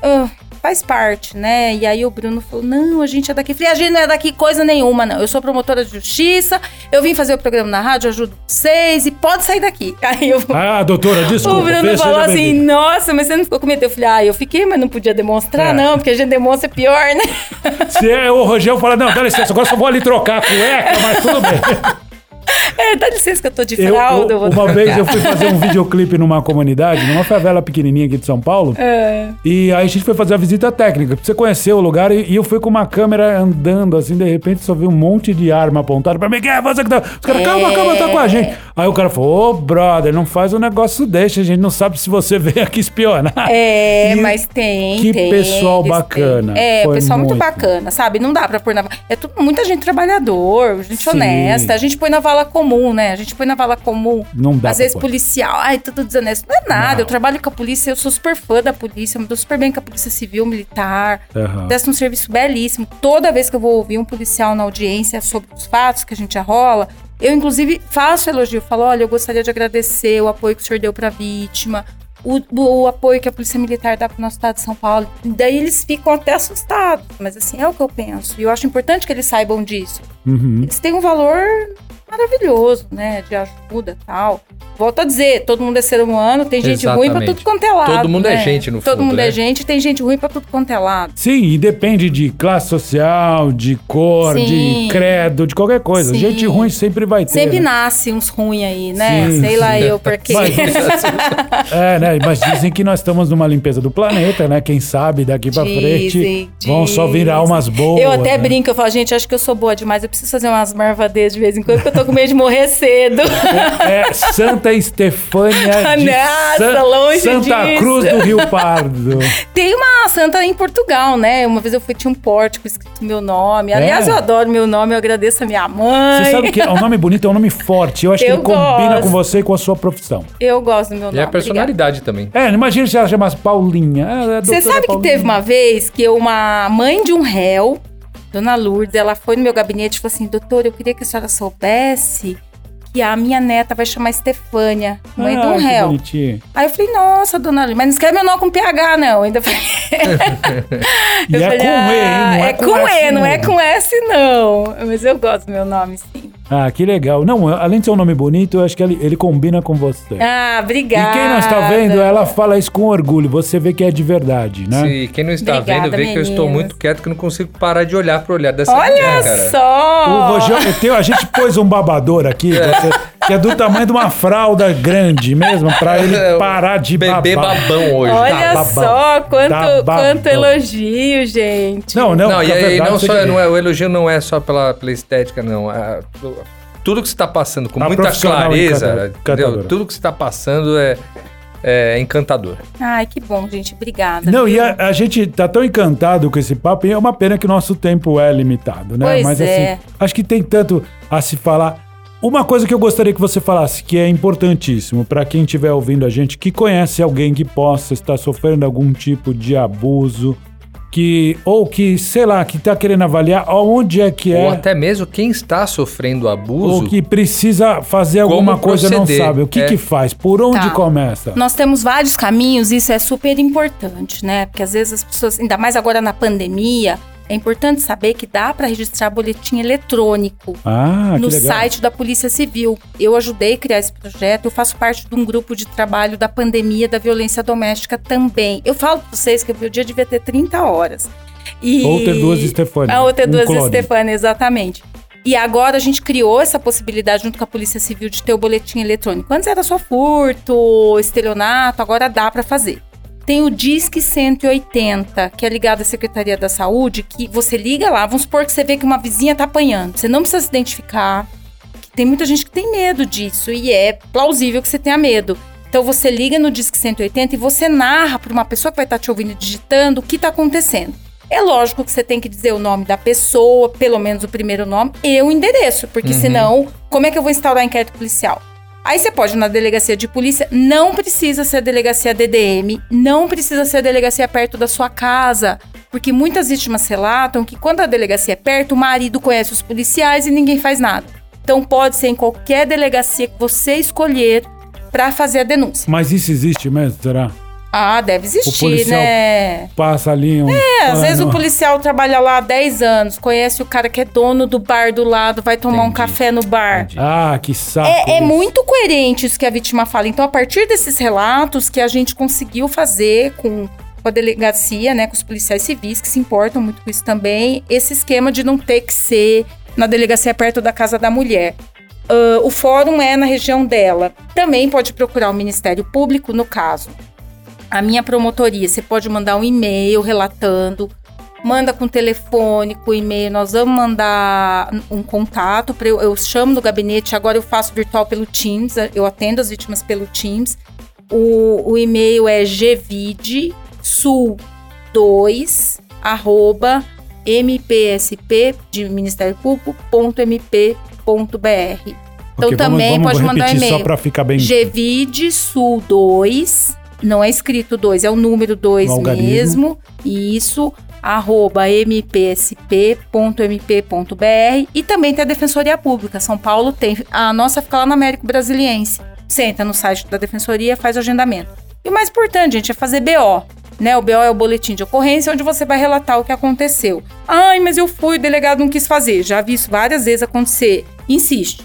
Ah, faz parte, né? E aí o Bruno falou: não, a gente é daqui. Falei, a gente não é daqui coisa nenhuma, não. Eu sou promotora de justiça, eu vim fazer o programa na rádio, ajudo vocês e pode sair daqui. Aí eu Ah, doutora, desculpa. o Bruno falou assim: nossa, mas você não ficou com medo? Eu falei, ah, eu fiquei, mas não podia demonstrar, É. não, porque a gente demonstra pior, né? Se é o Rogério fala, não, dá licença, agora só vou ali trocar a cueca, mas tudo bem. É, dá licença que eu tô de fralda. eu- eu uma vez eu fui fazer um videoclipe numa comunidade, numa favela pequenininha aqui de São Paulo. É. E aí a gente foi fazer a visita técnica, pra você conhecer o lugar. E, e eu fui com uma câmera andando, assim, de repente só vi um monte de arma apontada pra mim. Quem é você que tá? Os caras, calma, calma, tá com a gente. Aí o cara falou, ô, brother, não faz um negócio desse, a gente não sabe se você veio aqui espionar. É, E mas tem. que tem, pessoal bacana. têm. É, Foi pessoal muito muito. bacana, sabe? Não dá pra pôr na. É tudo, muita gente trabalhador, gente Sim. honesta. A gente põe na vala comum, né? A gente põe na vala comum. Não dá Às vezes pôr. policial, ai, tudo desonesto. Não é nada. Não. Eu trabalho com a polícia, eu sou super fã da polícia, eu me dou super bem com a polícia civil, militar. Aham. Presta um serviço belíssimo. Toda vez que eu vou ouvir um policial na audiência sobre os fatos que a gente já rola, eu, inclusive, faço elogio. Falo, olha, eu gostaria de agradecer o apoio que o senhor deu pra vítima, o, o apoio que a Polícia Militar dá pro nosso estado de São Paulo. Daí eles ficam até assustados. Mas, assim, é o que eu penso. E eu acho importante que eles saibam disso. Uhum. Eles têm um valor maravilhoso, né? De ajuda e tal. Volto a dizer, todo mundo é ser humano, tem gente ruim pra Exatamente. tudo quanto é lado. Todo mundo é né? gente, no Todo fundo, mundo né? é gente, tem gente ruim pra tudo quanto é lado. Sim, e depende de classe social, de cor, Sim. de credo, de qualquer coisa. Sim. Gente ruim sempre vai ter. Sempre né? nasce uns ruins aí, né? Sim, Sei lá eu por quê. Mas, é, né? Mas dizem que nós estamos numa limpeza do planeta, né? Quem sabe daqui pra frente Dizem, vão só vir dizem. almas boas. Eu até né? brinco, eu falo, gente, acho que eu sou boa demais, eu preciso fazer umas marvadeiras de vez em quando, porque eu tô com medo de morrer cedo. É Santa Estefânia de Nossa, longe Santa disso. Cruz do Rio Pardo. Tem uma santa em Portugal, né? Uma vez eu fui, tinha um pórtico escrito meu nome. Aliás, É? eu adoro meu nome, eu agradeço a minha mãe. Você sabe que é um nome bonito, é um nome forte. Eu acho que Eu ele combina gosto. com você e com a sua profissão. Eu gosto do meu E nome. a personalidade também. É, imagina se ela chamasse Paulinha. É Você sabe que Paulinha. teve uma vez que uma mãe de um réu, Dona Lourdes, ela foi no meu gabinete e falou assim: doutor, eu queria que a senhora soubesse que a minha neta vai chamar Estefânia, mãe Ah, um que réu. bonitinho. Aí eu falei, nossa, dona Lourdes, mas não escreve meu nome com PH, não. Eu ainda falei. E Eu é falei, com E, hein? Não "Ah, é, é com S, E, não é não. com S, não. Mas eu gosto do meu nome, sim. Ah, que legal. Não, além de ser um nome bonito, eu acho que ele, ele combina com você. Ah, obrigada. E quem não está vendo, ela fala isso com orgulho. Você vê que é de verdade, né? Se quem não está Obrigada, vendo, vê que eu estou meninas. muito quieto, que eu não consigo parar de olhar pro olhar dessa Olha mulher, cara. só! O Rogério, a gente pôs um babador aqui, você- que é do tamanho de uma fralda grande mesmo, pra ele É, parar de Bebê babar. babão hoje. Olha Tá babão. só quanto, Tá babão. quanto elogio, gente. Não, não, Não, e não você só, não é, o elogio não é só pela, pela estética, não. A- tudo que você tá passando com A muita profissional clareza, entendeu? Tudo que você tá passando é, é encantador. Ai, que bom, gente. Obrigada. Não, viu? e a, a gente tá tão encantado com esse papo, e é uma pena que o nosso tempo é limitado, né? Pois Mas é. assim, acho que tem tanto a se falar. Uma coisa que eu gostaria que você falasse, que é importantíssimo para quem estiver ouvindo a gente, que conhece alguém que possa estar sofrendo algum tipo de abuso, que ou que, sei lá, que tá querendo avaliar onde é que é, Ou até mesmo quem está sofrendo abuso. ou que precisa fazer alguma coisa e não sabe. O que é. que faz? Por onde Tá. começa? Nós temos vários caminhos, isso é super importante, né? Porque às vezes as pessoas, ainda mais agora na pandemia, é importante saber que dá para registrar boletim eletrônico Ah, no site da Polícia Civil. Eu ajudei a criar esse projeto, eu faço parte de um grupo de trabalho da pandemia da violência doméstica também. Eu falo para vocês que o meu dia devia ter 30 horas. E... Ou ter duas Stefania. A outra um duas clone. Stefania, exatamente. E agora a gente criou essa possibilidade junto com a Polícia Civil de ter o boletim eletrônico. Antes era só furto, estelionato, agora dá para fazer. Tem o Disque 180, que é ligado à Secretaria da Saúde, que você liga lá, vamos supor que você vê que uma vizinha tá apanhando. Você não precisa se identificar. que Tem muita gente que tem medo disso e é plausível que você tenha medo. Então você liga no Disque 180 e você narra para uma pessoa que vai estar te ouvindo digitando o que está acontecendo. É lógico que você tem que dizer o nome da pessoa, pelo menos o primeiro nome, e o endereço, porque senão, como é que eu vou instaurar inquérito policial? Aí você pode ir na delegacia de polícia, não precisa ser delegacia DDM, não precisa ser delegacia perto da sua casa, porque muitas vítimas relatam que quando a delegacia é perto, o marido conhece os policiais e ninguém faz nada. Então pode ser em qualquer delegacia que você escolher para fazer a denúncia. Mas isso existe mesmo, será? Ah, deve existir, policial né? Passa ali um. É, às vezes o policial trabalha lá há 10 anos, conhece o cara que é dono do bar do lado, vai tomar um Entendi. café no bar. Entendi. Ah, que saco. É, é muito coerente isso que a vítima fala. Então, a partir desses relatos que a gente conseguiu fazer com, a delegacia, né, com os policiais civis, que se importam muito com isso também, esse esquema de não ter que ser na delegacia perto da casa da mulher. Ah, o fórum é na região dela. Também pode procurar o Ministério Público no caso. A minha promotoria, você pode mandar um e-mail relatando manda com telefone, com e-mail, nós vamos mandar um contato, pra eu, eu chamo no gabinete, agora eu faço virtual pelo Teams, eu atendo as vítimas pelo Teams. O, o e-mail é gvidsul2 arroba mpsp de Ministério Público ponto mp ponto br. Então Ok, vamos- também vamos pode mandar um repetir e-mail. Só pra ficar bem. Gvidsul2, não é escrito 2, é o número 2 No algarismo. mesmo. Isso, arroba mpsp.mp.br. E também tem a Defensoria Pública. São Paulo tem. A nossa fica lá na Américo Brasiliense. Você entra no site da Defensoria, faz o agendamento. E o mais importante, gente, é fazer BO. Né, o BO é o boletim de ocorrência, onde você vai relatar o que aconteceu. Ai, mas eu fui, o delegado não quis fazer. Já vi isso várias vezes acontecer. Insiste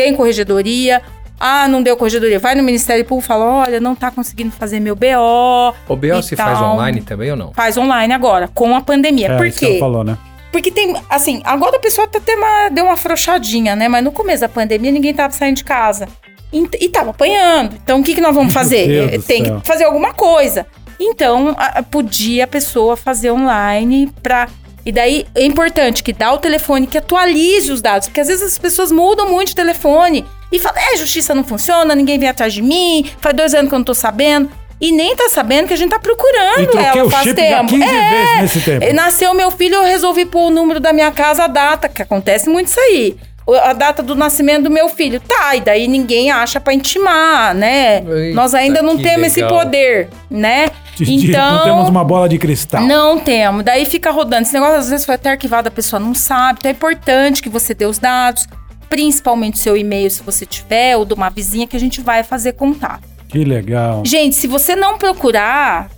tem corregedoria. Ah, não deu corregedoria. Vai no Ministério Público e fala: olha, não tá conseguindo fazer meu BO. O BO se faz tal. online também ou não? Faz online agora, com a pandemia. É, Por isso que quê? falou, né? Porque tem, assim, agora a pessoa tá até uma, deu uma afrouxadinha, né? Mas no começo da pandemia ninguém tava saindo de casa. E, e tava apanhando. Então o que, que nós vamos fazer? Do Tem que fazer alguma coisa. Então, a- a- podia a pessoa fazer online pra. E daí é importante que dá o telefone, que atualize os dados. Porque às vezes as pessoas mudam muito de telefone e falam: é, justiça não funciona, ninguém vem atrás de mim, faz dois anos que eu não tô sabendo. E nem tá sabendo que a gente tá procurando E troquei ela o faz chip já tempo. 15 É, vezes nesse tempo. Nasceu meu filho, eu resolvi pôr o número da minha casa, a data, que acontece muito isso aí. O- A data do nascimento do meu filho. Tá, e daí ninguém acha pra intimar, né? Eita, Nós ainda não temos esse legal. poder, né? Então. não temos uma bola de cristal. Não temos. Daí fica rodando. Esse negócio às vezes foi até arquivado, a pessoa não sabe. Então é importante que você dê os dados, principalmente o seu e-mail, se você tiver, ou de uma vizinha, que a gente vai fazer contato. Que legal. Gente, se você não procurar,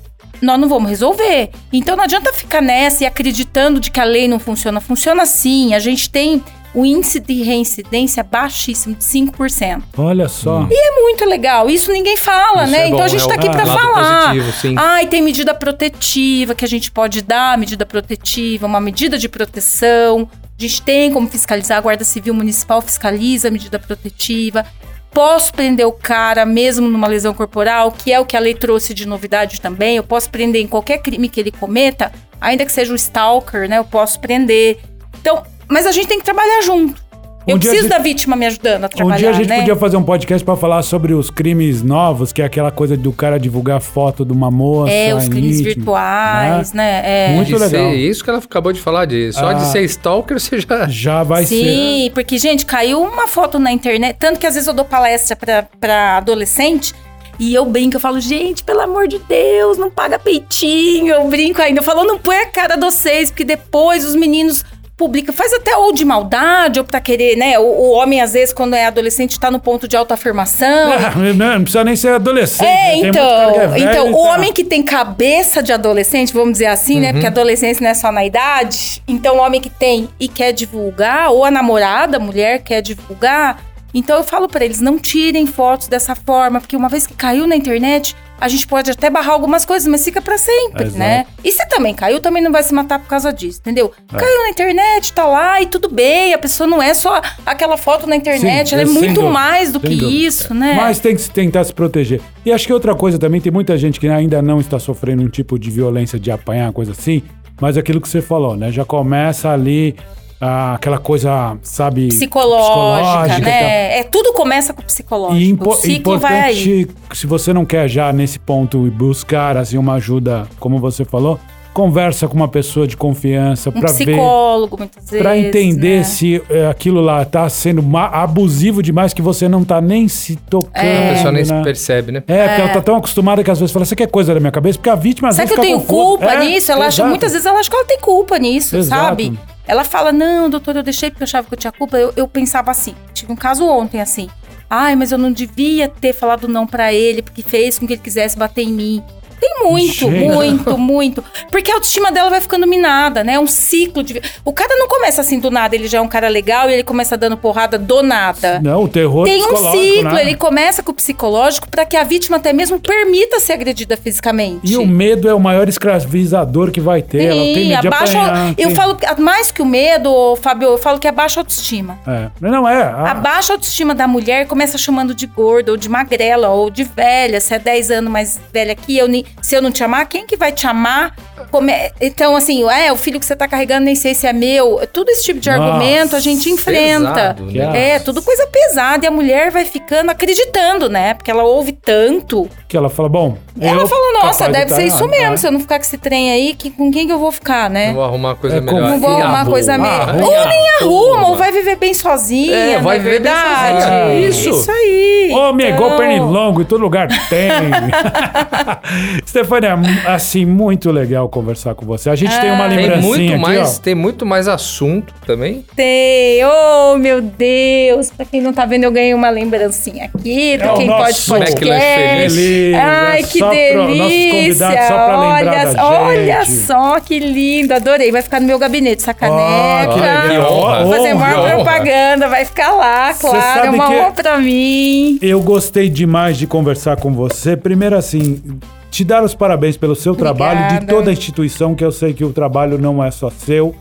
nós não vamos resolver. Então não adianta ficar nessa e acreditando de que a lei não funciona. Funciona sim. A gente tem o índice de reincidência baixíssimo, de 5%. Olha só. É muito legal. Isso ninguém fala, Isso né? é então bom, a gente é tá o aqui pra lado falar. positivo, sim. Ai, tem medida protetiva que a gente pode dar, medida protetiva, uma medida de proteção. A gente tem como fiscalizar, a Guarda Civil Municipal fiscaliza a medida protetiva. Posso prender o cara mesmo numa lesão corporal, que é o que a lei trouxe de novidade também. Eu posso prender em qualquer crime que ele cometa, ainda que seja o stalker, né? Eu posso prender. Então, mas a gente tem que trabalhar junto. Eu Um a preciso gente- da vítima me ajudando a trabalhar, Um dia a gente né? podia fazer um podcast pra falar sobre os crimes novos, que é aquela coisa do cara divulgar foto de uma moça. É, os crimes íntima, virtuais, né? É. Muito de legal. ser isso que ela acabou de falar, de só Ah. de ser stalker você já... Já vai ser. Sim, porque, gente, caiu uma foto na internet. Tanto que às vezes eu dou palestra pra adolescente e eu brinco, eu falo, gente, pelo amor de Deus, não paga peitinho. Eu brinco ainda, eu falo, não põe a cara de vocês, porque depois os meninos publicam. Faz até ou de maldade, ou pra querer, né? O, o homem, às vezes, quando é adolescente, tá no ponto de autoafirmação. Ah, não, não precisa nem ser adolescente. né? É, muito então, é velho então o tá- homem que tem cabeça de adolescente, vamos dizer assim, né? Porque adolescência não é só na idade. Então, o homem que tem e quer divulgar, ou a namorada, a mulher quer divulgar. Então, eu falo pra eles, não tirem fotos dessa forma, porque uma vez que caiu na internet, a gente pode até barrar algumas coisas, mas fica pra sempre, Exato. né? E se também caiu, também não vai se matar por causa disso, entendeu? É. Caiu na internet, tá lá e tudo bem, a pessoa não é só aquela foto na internet, Sim, ela é muito dúvida, mais do que dúvida. isso, né? Mas tem que tentar se proteger. E acho que outra coisa também, tem muita gente que ainda não está sofrendo um tipo de violência de apanhar, coisa assim, mas aquilo que você falou, né? Já começa ali ah, aquela coisa, sabe? psicológica, e tal. né? É, tudo começa com o psicológico. E o impo ciclo vai aí. importante, se você não quer já nesse ponto e buscar assim uma ajuda, como você falou, conversa com uma pessoa de confiança Um para ver, psicólogo, muitas vezes. para entender né? se é, aquilo lá tá sendo abusivo demais que você não tá nem se tocando. A pessoa nem né? se percebe, né? É, porque ela tá tão acostumada que às vezes fala, você quer coisa da minha cabeça? Porque a vítima às Será que eu tenho confusa. culpa É, nisso? Ela acha, muitas vezes ela acha que ela tem culpa nisso, Exato. sabe? Ela fala, não, doutor, eu deixei porque eu achava que eu tinha culpa. Eu, eu pensava assim, tive um caso ontem assim. Ai, mas eu não devia ter falado não pra ele, porque fez com que ele quisesse bater em mim. Tem muito, muito, muito. Porque a autoestima dela vai ficando minada, né? É um ciclo de. O cara não começa assim do nada, ele já é um cara legal e ele começa dando porrada do nada. Não, o terror Tem um psicológico, ciclo, né? ele começa com o psicológico pra que a vítima até mesmo permita ser agredida fisicamente. E o medo é o maior escravizador que vai ter. ela tem Sim, medo de abaixa, apanhar. eu tem- falo mais que o medo, Fábio, eu falo que é baixa autoestima. É. Não, é. a- A baixa autoestima da mulher começa chamando de gorda, ou de magrela, ou de velha. Se é 10 anos mais velha que eu, nem- se eu não te amar, quem que vai te amar? Come- Então, assim, é, o filho que você tá carregando nem sei se é meu. Tudo esse tipo de Nossa, argumento a gente enfrenta. pesado, né? É, tudo coisa pesada. E a mulher vai ficando acreditando, né? Porque ela ouve tanto. Que ela fala, bom. ela eu fala, nossa, capaz de deve tá ser isso errado. mesmo. É. Se eu não ficar com esse trem aí, que, com quem que eu vou ficar, né? Não vou arrumar uma coisa É melhor. Não vou arrumar arruma, coisa melhor. Ou nem arruma, ou vai viver bem sozinha. É, vai não viver bem verdade? sozinha. Isso. Isso aí. Homem é igual Então, pernilongo, em todo lugar tem. Stefania, assim, muito legal conversar com você. A gente tem uma Ah. Tem lembrancinha muito, aqui, mais, ó. tem muito mais assunto também. Tem. Oh, meu Deus. Pra quem não tá vendo, eu ganhei uma lembrancinha aqui do É o Quem nosso Pode Backlash Podcast. feliz. Ai, É que pro- delícia. convidados, só pra olha, da olha só que lindo. Adorei. Vai ficar no meu gabinete essa caneca. Ah, que Olha, legal. que honra. Vou fazer maior honra. propaganda. Vai ficar lá, claro. É uma honra pra mim. Eu gostei demais de conversar com você. Primeiro, assim, te dar os parabéns pelo seu trabalho, de Obrigada. toda a instituição, que eu sei que o trabalho não é só seu.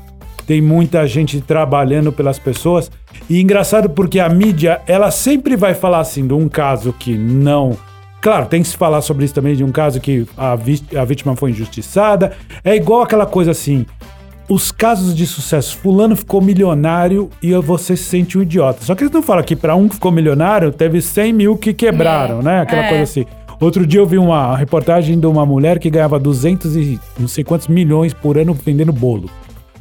Tem muita gente trabalhando pelas pessoas. E engraçado porque a mídia, ela sempre vai falar assim de um caso que não. Claro, tem que se falar sobre isso também, de um caso que a, a vítima foi injustiçada. É igual aquela coisa assim. Os casos de sucesso, fulano ficou milionário e você se sente um idiota. Só que eles não falam que para um que ficou milionário, teve 100 mil que quebraram, né? Aquela é. coisa assim. Outro dia eu vi uma reportagem de uma mulher que ganhava 200 e não sei quantos milhões por ano vendendo bolo.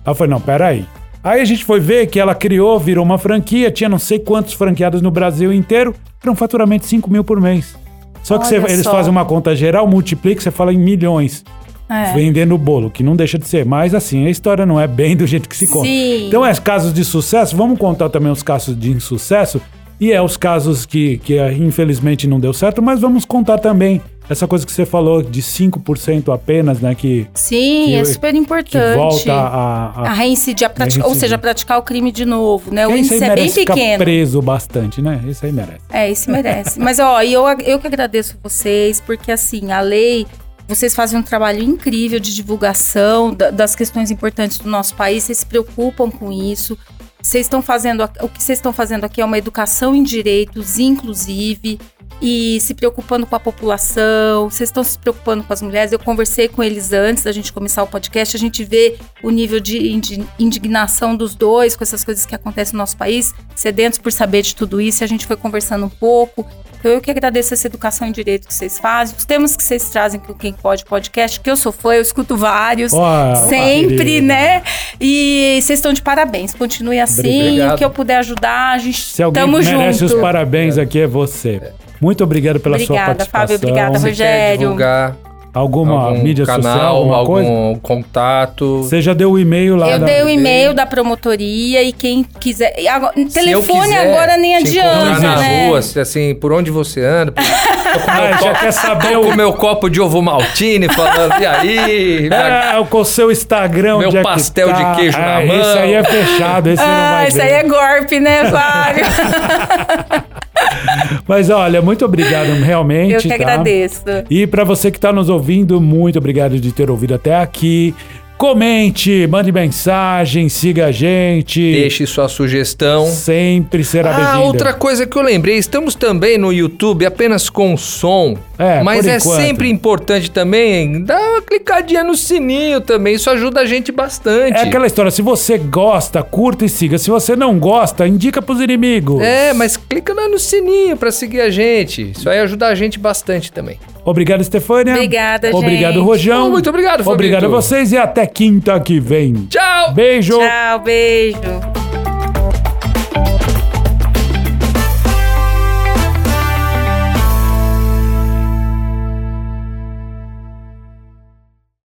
Aí eu falei, não, peraí. Aí a gente foi ver que ela criou, virou uma franquia, tinha não sei quantos franqueados no Brasil inteiro, era um faturamento de 5 mil por mês. Só que você- eles só. fazem uma conta geral, multiplica, você fala em milhões É. vendendo bolo, que não deixa de ser. Mas assim, a história não é bem do jeito que se conta. Sim. Então, é casos de sucesso. Vamos contar também os casos de insucesso. E é os casos que, que eh, infelizmente não deu certo, mas vamos contar também essa coisa que você falou de 5% apenas, né? Que, Sim, que- é super que importante. volta a. a, A reincidir, a praticar, ou seja, praticar o crime de novo, né? O Esse aí índice é bem pequeno. preso bastante, né? Esse aí merece. É, esse merece. Mas, ó, e eu, eu que agradeço vocês, porque, assim, a lei, vocês fazem um trabalho incrível de divulgação da- das questões importantes do nosso país, vocês se preocupam com isso. Vocês estão fazendo, o que vocês estão fazendo aqui é uma educação em direitos, inclusive. E se preocupando com a população, vocês estão se preocupando com as mulheres. Eu conversei com eles antes da gente começar o podcast, a gente vê o nível de indi- indignação dos dois com essas coisas que acontecem no nosso país, sedentos por saber de tudo isso, a gente foi conversando um pouco. Então eu que agradeço essa educação em direito que vocês fazem, os temas que vocês trazem com Quem Pode Podcast, que eu sou fã, eu escuto vários, sempre, né? E vocês estão de parabéns, continue assim, Obrigado. o que eu puder ajudar, a gente Se alguém merece junto. os parabéns aqui é você. Muito obrigado pela sua Obrigada, participação. Fábio, obrigada, Você quer Rogério. divulgar Alguma algum mídia canal, social, alguma algum coisa? contato? Você já deu o e-mail lá Eu da... dei o e-mail da promotoria e quem quiser. e agora- telefone quiser agora nem adianta, na né? rua, assim, por onde você anda. Com Ah, já copo- quer saber o... meu copo de ovo maltine falando, e aí? É, com o seu Instagram, Meu onde é que pastel de tá? queijo na Ah, mão. Esse aí é fechado, esse você não Ah, vai isso ver. aí é golpe, né, Fábio? Mas olha, muito obrigado realmente, Eu que tá? agradeço. E para você que está nos ouvindo, muito obrigado de ter ouvido até aqui. Comente, mande mensagem, siga a gente. Deixe sua sugestão. Sempre será Ah, bem-vinda. outra coisa que eu lembrei, estamos também no YouTube apenas com som. É, mas é enquanto. sempre importante também dar uma clicadinha no sininho também, isso ajuda a gente bastante. É aquela história, se você gosta, curta e siga. Se você não gosta, indica pros inimigos. É, mas clica lá no sininho pra seguir a gente. Isso aí ajuda a gente bastante também. Obrigado, Estefânia. Obrigada, Obrigado, gente. Rojão. Oh, muito obrigado, Fabito. Obrigado a vocês e até quinta que vem. Tchau! Beijo. Tchau, beijo.